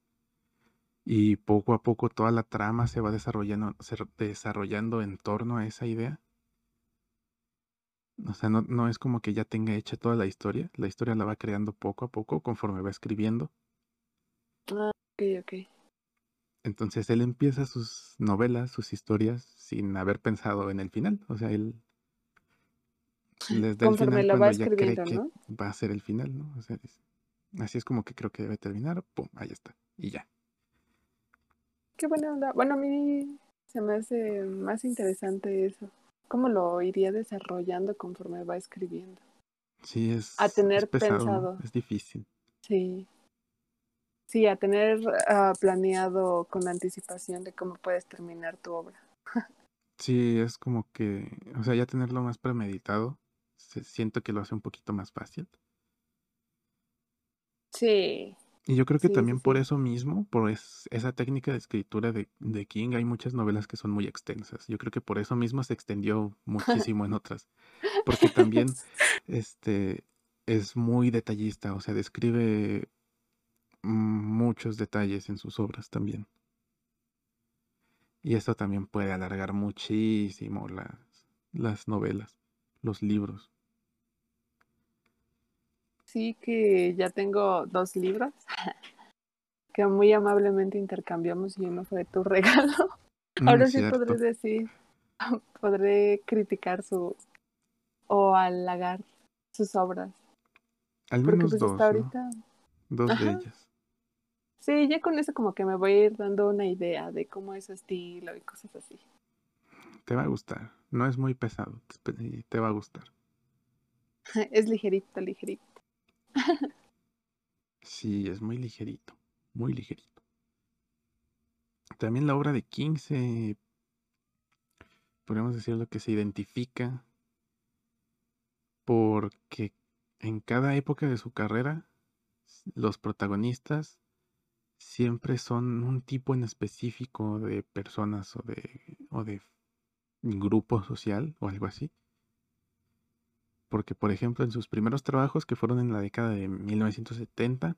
Y poco a poco toda la trama se va desarrollando, se desarrollando en torno a esa idea. O sea, no, no es como que ya tenga hecha toda la historia, la historia la va creando poco a poco conforme va escribiendo. Ah, ok, ok. Entonces él empieza sus novelas, sus historias, sin haber pensado en el final. O sea, él les da el Conforme final la va cuando ya cree que ¿no? va a ser el final, ¿no? O sea, es- así es como que creo que debe terminar. Pum, ahí está. Y ya. Qué buena onda. Bueno, a mí se me hace más interesante eso. ¿Cómo lo iría desarrollando conforme va escribiendo? Sí, es, a es tener pesado, ¿no? pensado. Es difícil. Sí, sí, a tener ah, planeado con anticipación de cómo puedes terminar tu obra. (laughs) Sí, es como que, o sea, ya tenerlo más premeditado, se- siento que lo hace un poquito más fácil. Sí, Y yo creo que sí, sí, también por eso mismo, por es- esa técnica de escritura de, de King, hay muchas novelas que son muy extensas. Yo creo que por eso mismo se extendió (laughs) muchísimo en otras. Porque también, este, es muy detallista, o sea, describe muchos detalles en sus obras también. Y esto también puede alargar muchísimo las, las novelas, los libros. Sí, que ya tengo dos libros (laughs) que muy amablemente intercambiamos y uno fue tu (laughs) regalo. Mm, Ahora sí podré decir, (laughs) podré criticar su o halagar sus obras, Al menos pues hasta dos, ¿no? ahorita, Dos de ellas. sí, ya con eso como que me voy a ir dando una idea de cómo es su estilo y cosas así. Te va a gustar. No es muy pesado, te va a gustar. Es ligerito, ligerito. Sí, es muy ligerito, muy ligerito. También la obra de King se, podríamos decir lo que se identifica porque en cada época de su carrera, los protagonistas siempre son un tipo en específico de personas o de, o de grupo social o algo así. Porque, por ejemplo, en sus primeros trabajos, que fueron en la década de 1970,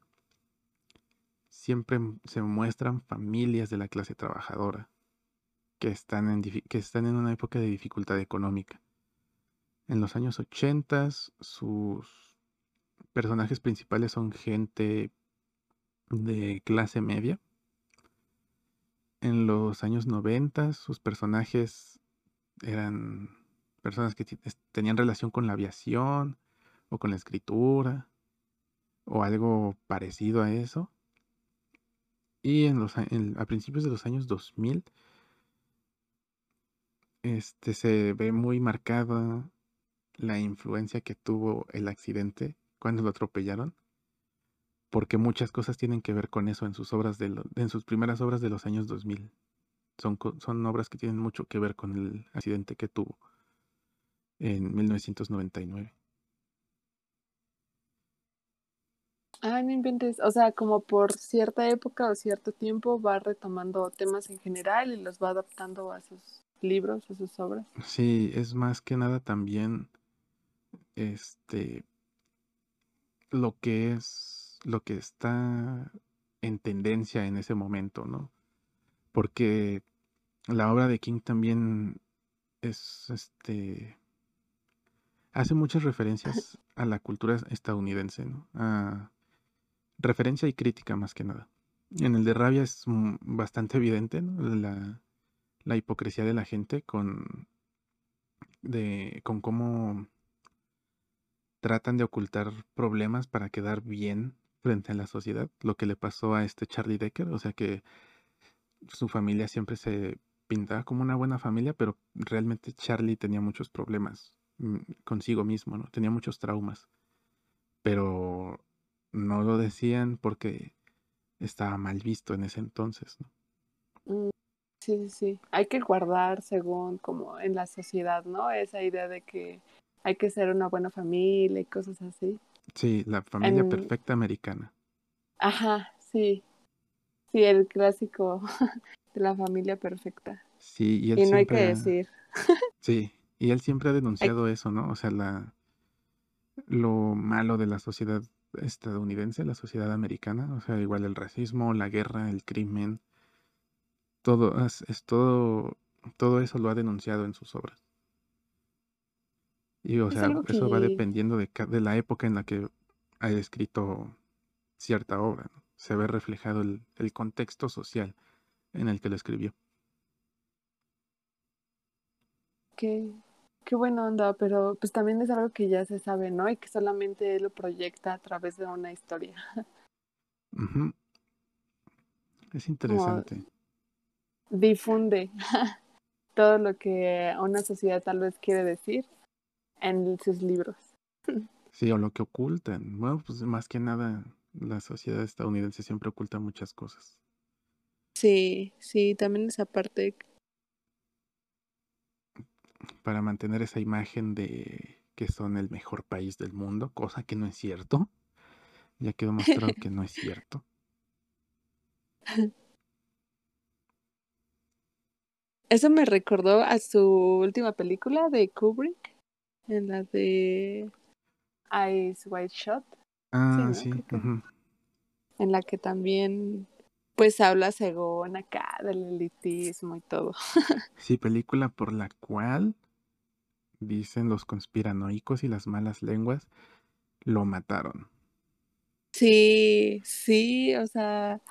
siempre se muestran familias de la clase trabajadora que están en, que están en una época de dificultad económica. En los años 80, sus personajes principales son gente de clase media. En los años 90, sus personajes eran personas que tenían relación con la aviación o con la escritura o algo parecido a eso. Y en los, a- principios de los años 2000, este, se ve muy marcada la influencia que tuvo el accidente cuando lo atropellaron, porque muchas cosas tienen que ver con eso en sus obras de en sus primeras obras de los años 2000. Son, son obras que tienen mucho que ver con el accidente que tuvo en 1999. Ah, no inventes, o sea, como por cierta época o cierto tiempo va retomando temas en general y los va adaptando a sus libros, a sus obras. Sí, es más que nada también este lo que es lo que está en tendencia en ese momento, ¿no? Porque la obra de King también es este hace muchas referencias a la cultura estadounidense, ¿no? A referencia y crítica más que nada. En el de Rabia es bastante evidente. La, la hipocresía de la gente con de con cómo tratan de ocultar problemas para quedar bien frente a la sociedad, lo que le pasó a este Charlie Decker, o sea que su familia siempre se pintaba como una buena familia, pero realmente Charlie tenía muchos problemas consigo mismo, ¿no? Tenía muchos traumas, pero no lo decían porque estaba mal visto en ese entonces, ¿no? Mm, Sí, sí, sí. Hay que guardar según como en la sociedad, ¿no? Esa idea de que hay que ser una buena familia y cosas así. Sí, la familia En, perfecta americana. ajá, sí, sí, el clásico (laughs) de la familia perfecta. Sí, y él Y no hay que decir, sí, y él siempre ha denunciado eso, ¿no? O sea, la, lo malo de la sociedad estadounidense, la sociedad americana, o sea, igual el racismo, la guerra, el crimen, todo es, es todo, todo eso lo ha denunciado en sus obras. Y, o es sea, eso va dependiendo de, de la época en la que haya escrito cierta obra, ¿no? Se ve reflejado el, el contexto social en el que lo escribió. que, qué buena onda, pero pues también es algo que ya se sabe, ¿no? Y que solamente él lo proyecta a través de una historia. Ujú, Es Como interesante. difunde (laughs) todo lo que una sociedad tal vez quiere decir en sus libros. (laughs) Sí, o lo que ocultan. Bueno, pues más que nada, la sociedad estadounidense siempre oculta muchas cosas. Sí, sí, también esa parte. Para mantener esa imagen de que son el mejor país del mundo, cosa que no es cierto. Ya quedó mostrado que no es cierto. (laughs) Eso me recordó a su última película de Kubrick, en la de Ice White Shot. Ah, sí. En la que también, pues, habla según acá del elitismo y todo. (laughs) sí, película por la cual dicen los conspiranoicos y las malas lenguas lo mataron. Sí, sí, o sea,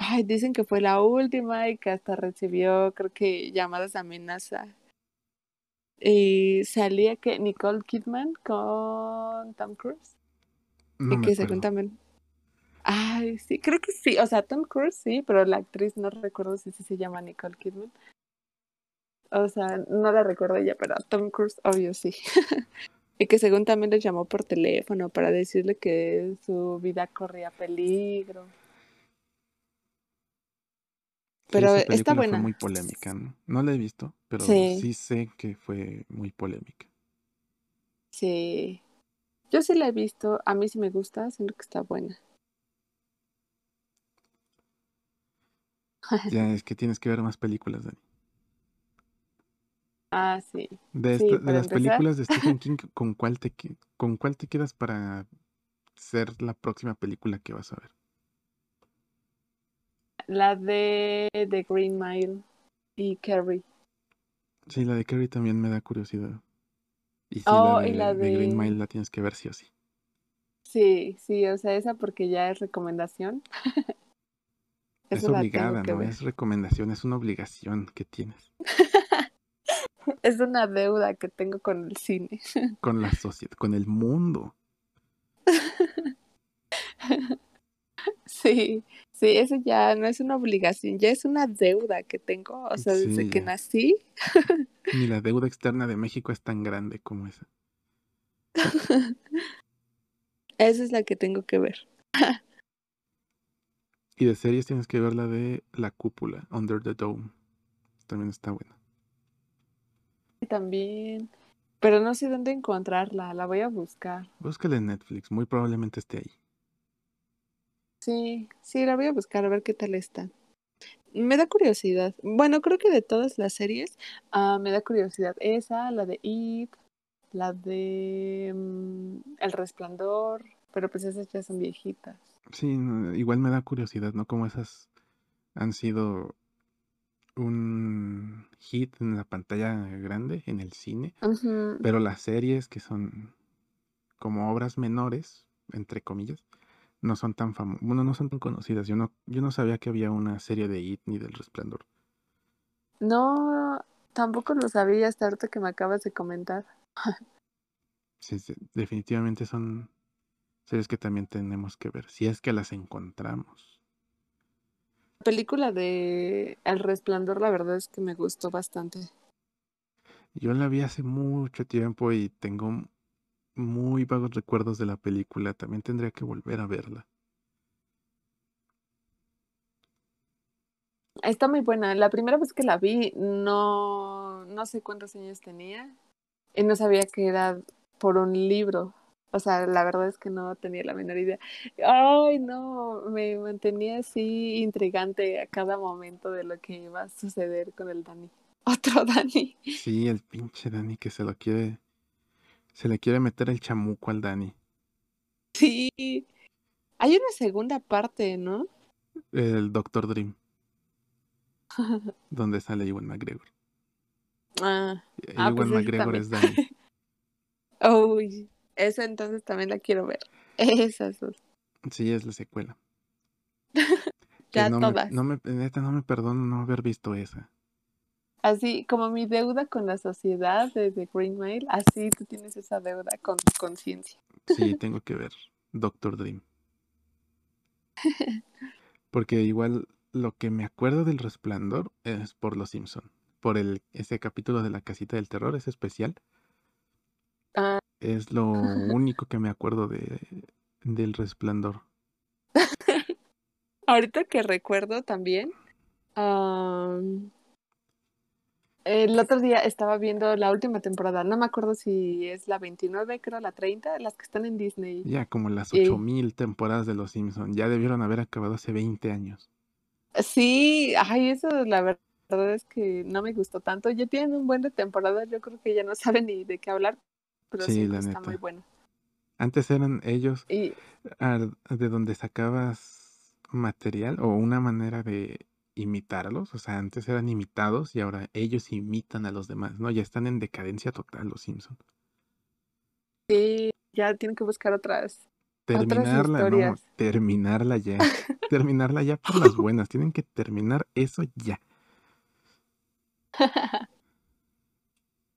Ay, dicen que fue la última y que hasta recibió, creo que, llamadas de amenaza. Y salía que Nicole Kidman con Tom Cruise. y que se también. Ay, sí, creo que sí. O sea, Tom Cruise sí, pero la actriz no recuerdo si se llama Nicole Kidman. O sea, no la recuerdo ella, pero Tom Cruise, obvio sí. (laughs) y que según también le llamó por teléfono para decirle que su vida corría peligro. Pero está buena. Fue muy polémica, ¿no? No la he visto, pero sí. sé que fue muy polémica. Sí. Yo sí la he visto, a mí sí me gusta, siento que está buena. (laughs) ya, es que tienes que ver más películas, Dani. Ah, sí. De, de las películas de Stephen (laughs) King, ¿con cuál, te, ¿con cuál te quedas para ser la próxima película que vas a ver? La de The Green Mile y Carrie. Sí, la de Carrie también me da curiosidad. Y sí, oh, la, de, Green Mile la tienes que ver sí o sí. Sí, sí, o sea, esa porque ya es recomendación. (laughs) es obligada, no es recomendación, es una obligación que tienes. (laughs) es una deuda que tengo con el cine. (laughs) con la sociedad, con el mundo. (laughs) Sí, sí, eso ya no es una obligación, ya es una deuda que tengo, o sea, desde que nací. Ni la deuda externa de México es tan grande como esa. esa es la que tengo que ver. Y de series tienes que ver la de La Cúpula, Under the Dome. También está buena. También. Pero no sé dónde encontrarla, la voy a buscar. Búscala en Netflix, muy probablemente esté ahí. Sí, sí, la voy a buscar a ver qué tal está. Me da curiosidad. Bueno, creo que de todas las series uh, me da curiosidad. Esa, la de It, la de um, El Resplandor, pero pues esas ya son viejitas. Sí, igual me da curiosidad, ¿no? Como esas han sido un hit en la pantalla grande, en el cine, pero las series que son como obras menores, entre comillas, no son tan famosas, bueno, no son tan conocidas. Yo no, yo no sabía que había una serie de It ni del Resplandor. No, tampoco lo sabía hasta ahorita que me acabas de comentar. sí, definitivamente son series que también tenemos que ver, si es que las encontramos. La película de El Resplandor, la verdad es que me gustó bastante. Yo la vi hace mucho tiempo y tengo muy vagos recuerdos de la película. También tendría que volver a verla. Está muy buena. La primera vez que la vi, no, no sé cuántos años tenía y no sabía que era por un libro. O sea, la verdad es que no tenía la menor idea. Ay, no, me mantenía así intrigante a cada momento de lo que iba a suceder con el Dani. (laughs) Otro Dani. Sí, el pinche Dani que se lo quiere se le quiere meter el chamuco al Dani. Sí. Hay una segunda parte, ¿no? El Doctor Dream. (laughs) donde sale Iwan McGregor. Ah. ah Iwan pues McGregor es Dani. (laughs) Uy, esa entonces también la quiero ver. (laughs) Esas dos. Sí, es la secuela. (laughs) ya todas. no me, neta, no me perdono no haber visto esa. Así como mi deuda con la sociedad de, Green Mail, así tú tienes esa deuda con tu conciencia. Sí, (laughs) tengo que ver Doctor Dream. Porque igual lo que me acuerdo del resplandor es por Los Simpson, por el ese capítulo de la casita del terror, ese especial. Ah, Es lo único que me acuerdo de, del resplandor. (laughs) Ahorita que recuerdo también, el otro día estaba viendo la última temporada, no me acuerdo si es la 29, creo la 30, las que están en Disney. Ya como las 8000 temporadas de Los Simpsons, ya debieron haber acabado hace 20 años. Sí, ay, eso la verdad es que no me gustó tanto. Ya tienen un buen de temporada, yo creo que ya no saben ni de qué hablar, pero sí, la está muy bueno. Antes eran ellos de donde sacabas material o una manera de imitarlos, o sea, antes eran imitados y ahora ellos imitan a los demás, ¿no? Ya están en decadencia total los Simpsons. Sí, ya tienen que buscar otras. Terminarla, no, terminarla ya. (laughs) terminarla ya por las buenas. Tienen que terminar eso ya. (laughs)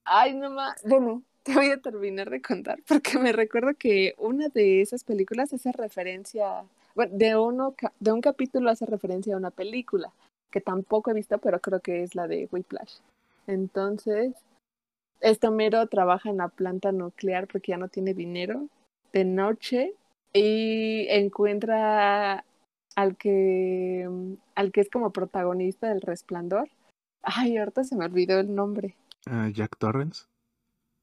Ay, no más. Bueno, (laughs) te voy a terminar de contar porque me recuerdo que una de esas películas hace referencia, bueno, de uno de un capítulo hace referencia a una película que tampoco he visto, pero creo que es la de Whiplash. Entonces, este Homero trabaja en la planta nuclear porque ya no tiene dinero de noche y encuentra al que al que es como protagonista del Resplandor. Ay, ahorita se me olvidó el nombre. Ah, Jack Torrance.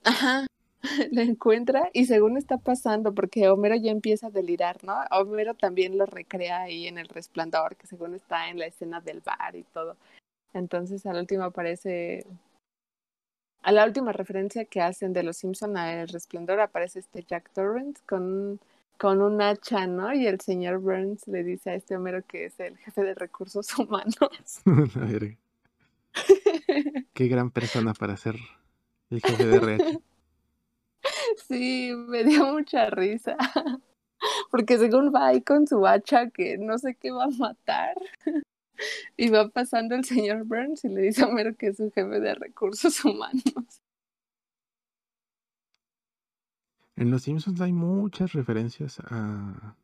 Ajá. (laughs) lo encuentra y según está pasando, porque Homero ya empieza a delirar, ¿no? Homero también lo recrea ahí en el resplandor, que según está en la escena del bar y todo. Entonces al último aparece, a la última referencia que hacen de los Simpson a El Resplandor aparece este Jack Torrance con, con un hacha, ¿no? Y el señor Burns le dice a este Homero que es el jefe de recursos (laughs) humanos. (laughs) Qué gran persona para ser el jefe de RH. (laughs) Sí, me dio mucha risa. (laughs) Porque según va ahí con su hacha que no sé qué va a matar. (laughs) Y va pasando el señor Burns y le dice a Homero que es un jefe de recursos humanos. En Los Simpsons hay muchas referencias a,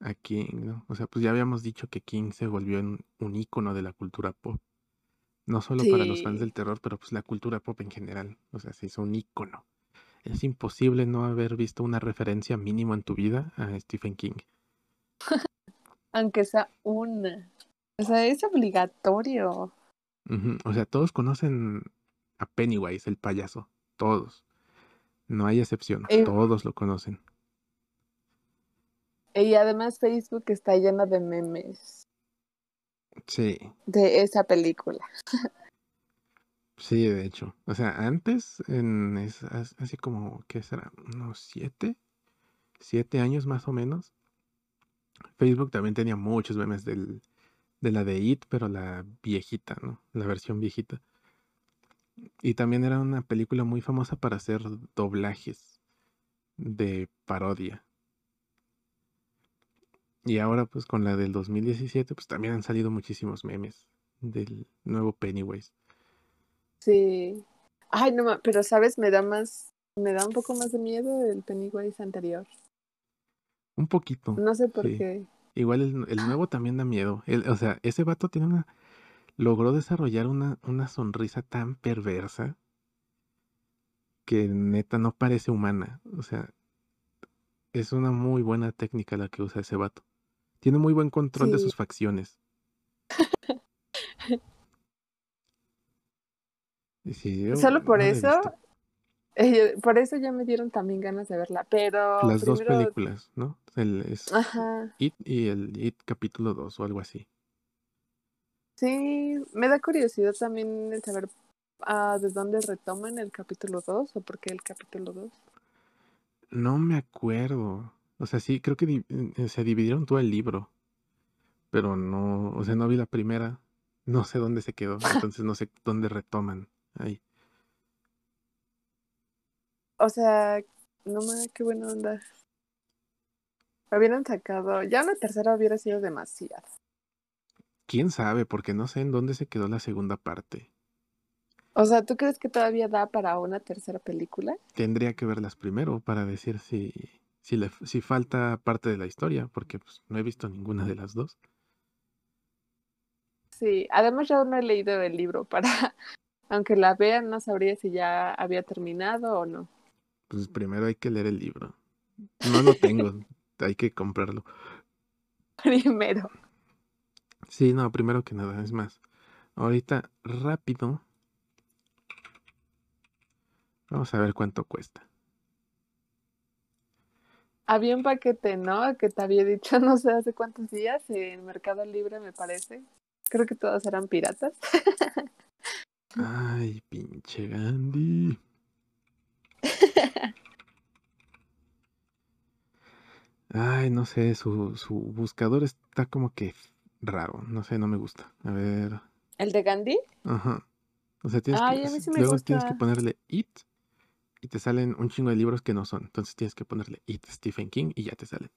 a King, ¿no? O sea, pues ya habíamos dicho que King se volvió un, un ícono de la cultura pop. No solo para los fans del terror, pero pues la cultura pop en general. O sea, se hizo un ícono. Es imposible no haber visto una referencia mínimo en tu vida a Stephen King. Aunque sea una. O sea, es obligatorio. O sea, todos conocen a Pennywise, el payaso. Todos. No hay excepción. todos lo conocen. Y además Facebook está lleno de memes. Sí. De esa película. Sí, de hecho. O sea, antes, en así como, ¿qué será? Unos siete, siete años más o menos. Facebook también tenía muchos memes del, de la de It, pero la viejita, ¿no? La versión viejita. Y también era una película muy famosa para hacer doblajes de parodia. Y ahora, pues con la del 2017, pues también han salido muchísimos memes del nuevo Pennywise. Sí. Ay, no, pero sabes, me da más, me da un poco más de miedo el Pennywise anterior. Un poquito. No sé por qué. Igual el, el, nuevo también da miedo. o sea, ese vato tiene una. Logró desarrollar una, una sonrisa tan perversa que neta no parece humana. O sea, es una muy buena técnica la que usa ese vato. Tiene muy buen control de sus facciones. (laughs) Solo por eso, (laughs) eh, por eso ya me dieron también ganas de verla, pero... Las dos películas, ¿no? El, es It y el It capítulo 2 o algo así. Sí, me da curiosidad también el saber uh, de dónde retoman el capítulo 2 o por qué el capítulo 2. No me acuerdo. O sea, sí, creo que se dividieron todo el libro. Pero no, o sea, no vi la primera. No sé dónde se quedó. (laughs) Entonces no sé dónde retoman ahí. O sea, no me, qué buena onda. Hubieran sacado, ya una tercera hubiera sido demasiado. Quién sabe, porque no sé en dónde se quedó la segunda parte. O sea, ¿tú crees que todavía da para una tercera película? Tendría que verlas primero para decir si, si, le, si falta parte de la historia, porque pues, no he visto ninguna de las dos. Sí, además yo no he leído el libro para (laughs) aunque la vea, no sabría si ya había terminado o no. Pues primero hay que leer el libro. No lo tengo, (laughs) hay que comprarlo. Primero. Sí, no, primero que nada, es más. Ahorita, rápido. Vamos a ver cuánto cuesta. Había un paquete, ¿no? Que te había dicho (laughs) no sé hace cuántos días en Mercado Libre, me parece. Creo que todos eran piratas. Ay, pinche Gandhi. Ay, no sé, su, su buscador está como que raro. No sé, no me gusta. A ver. ¿El de Gandhi? Ajá. O sea, tienes Ay, que, a mí sí me luego tienes que ponerle it y te salen un chingo de libros que no son. Entonces tienes que ponerle it Stephen King y ya te salen.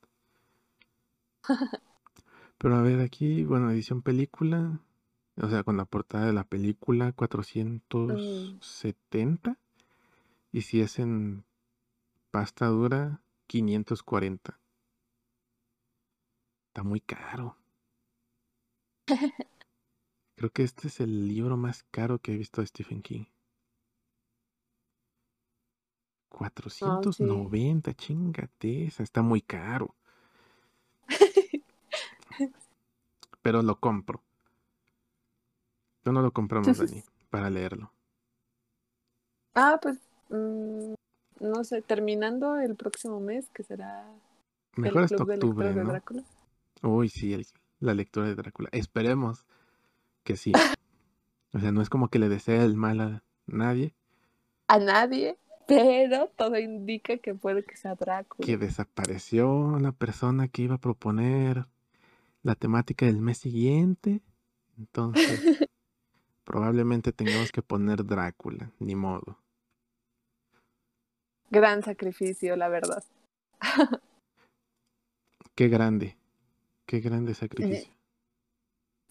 Pero a ver, aquí, bueno, edición película. O sea, con la portada de la película, Mm, 470. Y si es en pasta dura, 540. Está muy caro. (laughs) Creo que este es el libro más caro que he visto de Stephen King. Ah, sí. 490, chingate, esa está muy caro. Pero lo compro. Yo no lo compramos, Dani, (laughs) para leerlo. Ah, pues mm, no sé, terminando el próximo mes, que será Mejor el hasta Club octubre, de ¿no? Drácula. Uy, sí, el- la lectura de Drácula. Esperemos que sí. (laughs) O sea, no es como que le desee el mal a nadie, A nadie, pero todo indica que puede que sea Drácula. que desapareció la persona que iba a proponer la temática del mes siguiente. Entonces, (laughs) probablemente tengamos que poner Drácula, ni modo. Gran sacrificio, la verdad. (laughs) Qué grande, qué grande sacrificio.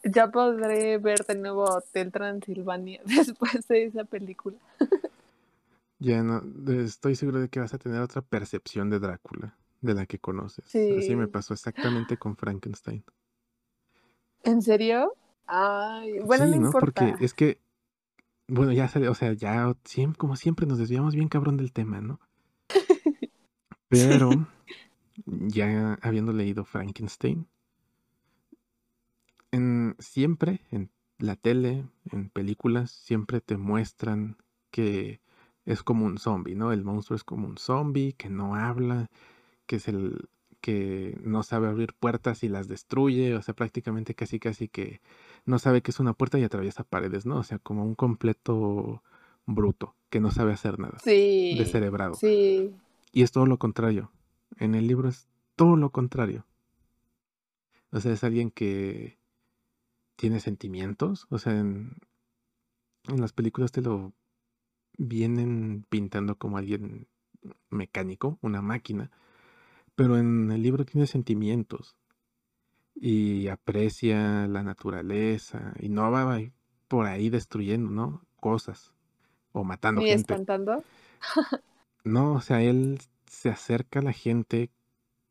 Ya podré ver de nuevo Hotel Transilvania (laughs) después de esa película. Ya no, estoy seguro de que vas a tener otra percepción de Drácula, de la que conoces. Así me Sí. pasó exactamente con Frankenstein. ¿En serio? Ay, bueno, sí, no ¿no? importa. Porque es que, bueno, ya sale, o sea, ya siempre, como siempre nos desviamos bien cabrón del tema, ¿no? (laughs) Pero ya habiendo leído Frankenstein, en, siempre en la tele, en películas, siempre te muestran que es como un zombie, ¿no? El monstruo es como un zombie que no habla, que es el que no sabe abrir puertas y las destruye, o sea, prácticamente casi casi que no sabe que es una puerta y atraviesa paredes, ¿no? O sea, como un completo bruto, que no sabe hacer nada, Sí, descerebrado. sí. Y es todo lo contrario. En el libro es todo lo contrario. O sea, es alguien que tiene sentimientos. O sea, en, en las películas te lo vienen pintando como alguien mecánico, una máquina. Pero en el libro tiene sentimientos. Y aprecia la naturaleza. Y no va por ahí destruyendo, ¿no? Cosas. O matando Ni gente. espantando. (laughs) No, o sea, él se acerca a la gente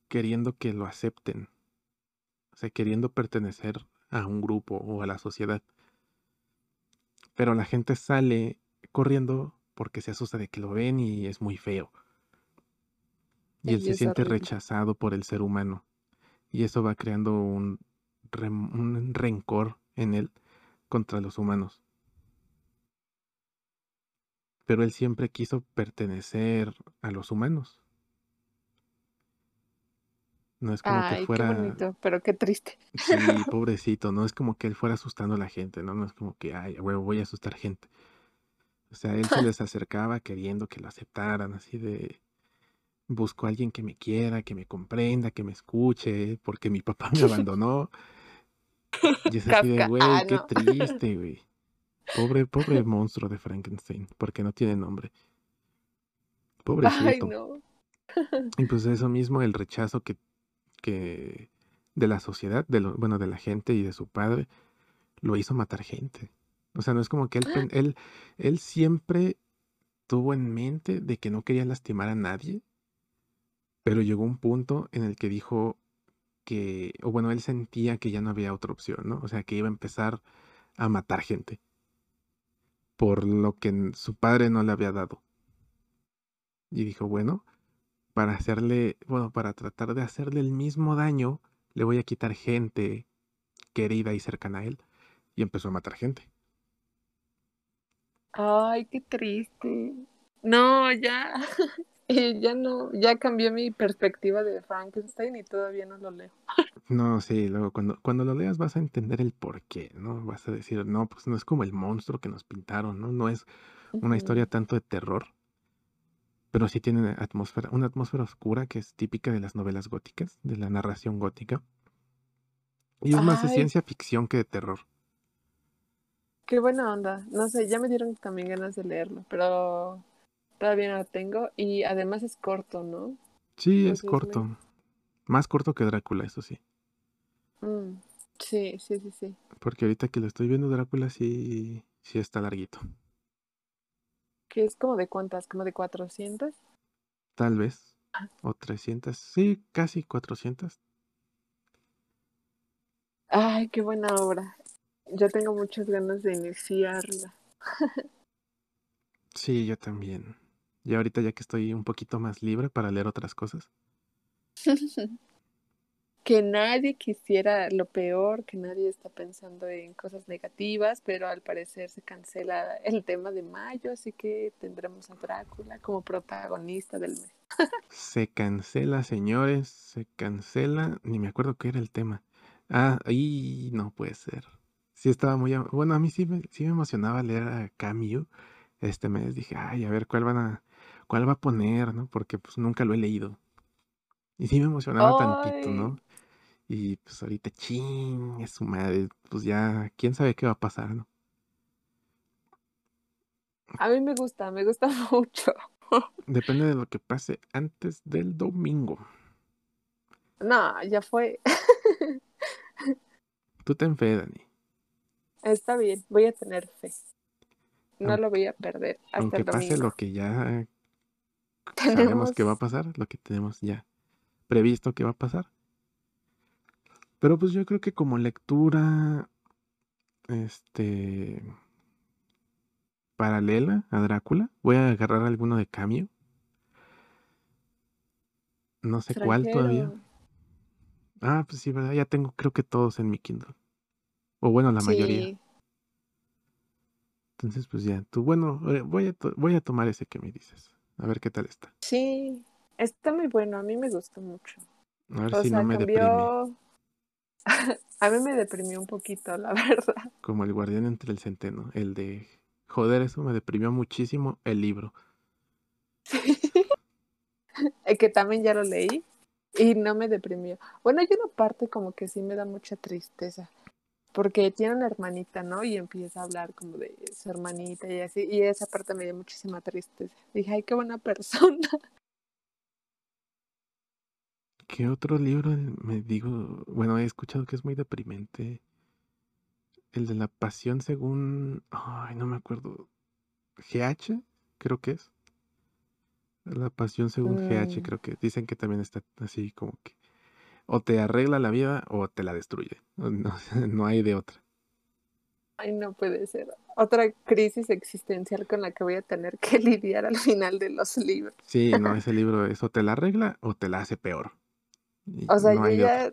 queriendo que lo acepten. O sea, queriendo pertenecer a un grupo o a la sociedad. Pero la gente sale corriendo porque se asusta de que lo ven y es muy feo. Y él se siente horrible. rechazado por el ser humano. Y eso va creando un, un rencor en él contra los humanos. Pero él siempre quiso pertenecer a los humanos. No es como que Ay, qué fuera, bonito, pero qué triste. sí, (laughs) pobrecito, no es como que él fuera asustando a la gente, ¿no? No es como que, ay, huevo, voy a asustar gente. O sea, él se les acercaba queriendo que lo aceptaran, así de, busco a alguien que me quiera, que me comprenda, que me escuche, porque mi papá me (laughs) abandonó. Y es así de, güey, Ah, qué triste, (laughs) güey. Pobre, pobre monstruo de Frankenstein, porque no tiene nombre. Ay, Pobrecito. no. Y (laughs) pues eso mismo, el rechazo que, que de la sociedad, de lo, bueno, de la gente y de su padre, lo hizo matar gente. O sea, no es como que él, (gasps) él, él siempre tuvo en mente de que no quería lastimar a nadie, pero llegó un punto en el que dijo que, o bueno, él sentía que ya no había otra opción, ¿no? O sea, que iba a empezar a matar gente por lo que su padre no le había dado. Y dijo, bueno, para hacerle, bueno, para tratar de hacerle el mismo daño, le voy a quitar gente querida y cercana a él. Y empezó a matar gente. Ay, qué triste. No, ya, (laughs) ya no, ya cambió mi perspectiva de Frankenstein y todavía no lo leo. No, sí, luego cuando, cuando lo leas vas a entender el por qué, ¿no? Vas a decir, no, pues no es como el monstruo que nos pintaron, ¿no? No es una historia tanto de terror, pero sí tiene atmósfera, una atmósfera oscura que es típica de las novelas góticas, de la narración gótica. Y es más de ciencia ficción que de terror. Qué buena onda. No sé, ya me dieron también ganas de leerlo, pero todavía no lo tengo. Y además es corto, ¿no? Sí, es corto. Más corto que Drácula, eso sí. Mm, sí, sí, sí, sí. Porque ahorita que lo estoy viendo, Drácula sí, sí está larguito. ¿Qué es como de cuántas? ¿Como de 400? Tal vez. O 300. Sí, casi 400. Ay, qué buena obra. Yo tengo muchas ganas de iniciarla. sí, yo también. Y ahorita ya que estoy un poquito más libre para leer otras cosas. (laughs) que nadie quisiera lo peor, que nadie está pensando en cosas negativas, pero al parecer se cancela el tema de mayo, así que tendremos a Drácula como protagonista del mes. se cancela, señores, se cancela, ni me acuerdo qué era el tema. Ah, ahí no puede ser. Sí estaba muy... Bueno, a mí sí me, sí me emocionaba leer a Camus este mes. Dije, ay, a ver cuál van a... cuál va a poner, ¿no? Porque pues nunca lo he leído. Y sí me emocionaba tantito, ¿no? Y pues ahorita, ching, es su madre, pues ya, quién sabe qué va a pasar, ¿no? A mí me gusta, me gusta (laughs) mucho. Depende de lo que pase antes del domingo. No, ya fue. (laughs) Tú ten fe, Dani. Está bien, voy a tener fe. No lo voy a perder hasta aunque el domingo. pase lo que ya (laughs) sabemos que va a pasar, lo que tenemos ya previsto que va a pasar. Pero pues yo creo que como lectura, este, paralela a Drácula, voy a agarrar alguno de Camio. No sé cuál todavía. Ah, pues sí, ¿verdad? Ya tengo creo que todos en mi Kindle. O bueno, la mayoría. Entonces, pues ya, tú, bueno, eh, voy a, voy a tomar ese que me dices. A ver qué tal está. Sí, Está muy bueno, a mí me gustó mucho. A ver si no me cambió... (laughs) a mí me deprimió un poquito, la verdad. Como el guardián entre el centeno, el de... Joder, eso me deprimió muchísimo el libro. (laughs) Sí. que también ya lo leí y no me deprimió. Bueno, hay una parte como que sí me da mucha tristeza. Porque tiene una hermanita, ¿no? Y empieza a hablar como de su hermanita y así. Y esa parte me dio muchísima tristeza. Dije, ay, qué buena (laughs) persona. ¿Qué otro libro me digo? Bueno, he escuchado que es muy deprimente. El de la pasión según... Ay, no me acuerdo. GH, creo que es. La pasión según GH, mm. creo que dicen que también está así como que o te arregla la vida o te la destruye. No, (laughs) no, hay de otra. Ay, no puede ser. Otra crisis existencial con la que voy a tener que (laughs) lidiar al final de los libros. Sí, no, (laughs) ese libro es o te la arregla o te la hace peor. O sea, yo ya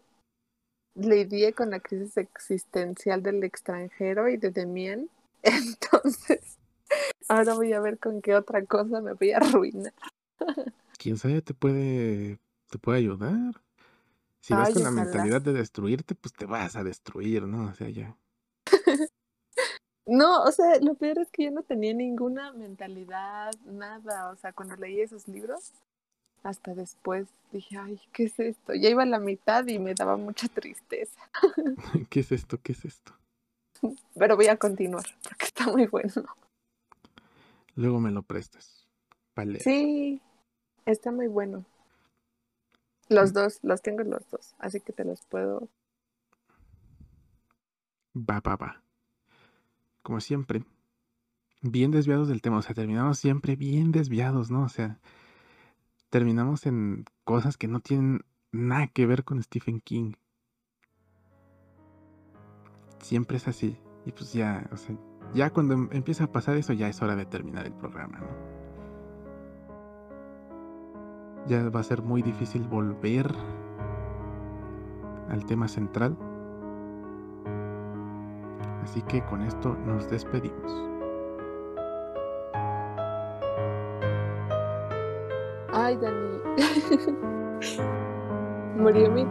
lidié con la crisis existencial del extranjero y de Demian. Entonces, ahora voy a ver con qué otra cosa me voy a arruinar. Quién sabe te puede, te puede ayudar. Si vas con la mentalidad de destruirte, pues te vas a destruir, ¿no? O sea, ya. (laughs) no, o sea, lo peor es que yo no tenía ninguna mentalidad, nada. O sea, cuando leí esos libros, hasta después dije, ay, ¿qué es esto? Ya iba a la mitad y me daba mucha tristeza. (laughs) (laughs) ¿Qué es esto? ¿Qué es esto? Pero voy a continuar porque está muy bueno. Luego me lo prestas. Vale. Sí, está muy bueno. Los dos, los tengo los dos, así que te los puedo. Va, va, va. Como siempre, bien desviados del tema, o sea, terminamos siempre bien desviados, ¿no? O sea, terminamos en cosas que no tienen nada que ver con Stephen King. Siempre es así. Y pues ya, o sea, ya cuando em, empieza a pasar eso, ya es hora de terminar el programa, ¿no? Ya va a ser muy difícil volver al tema central. Así que con esto nos despedimos. Ay, Dani. (laughs) Murió mi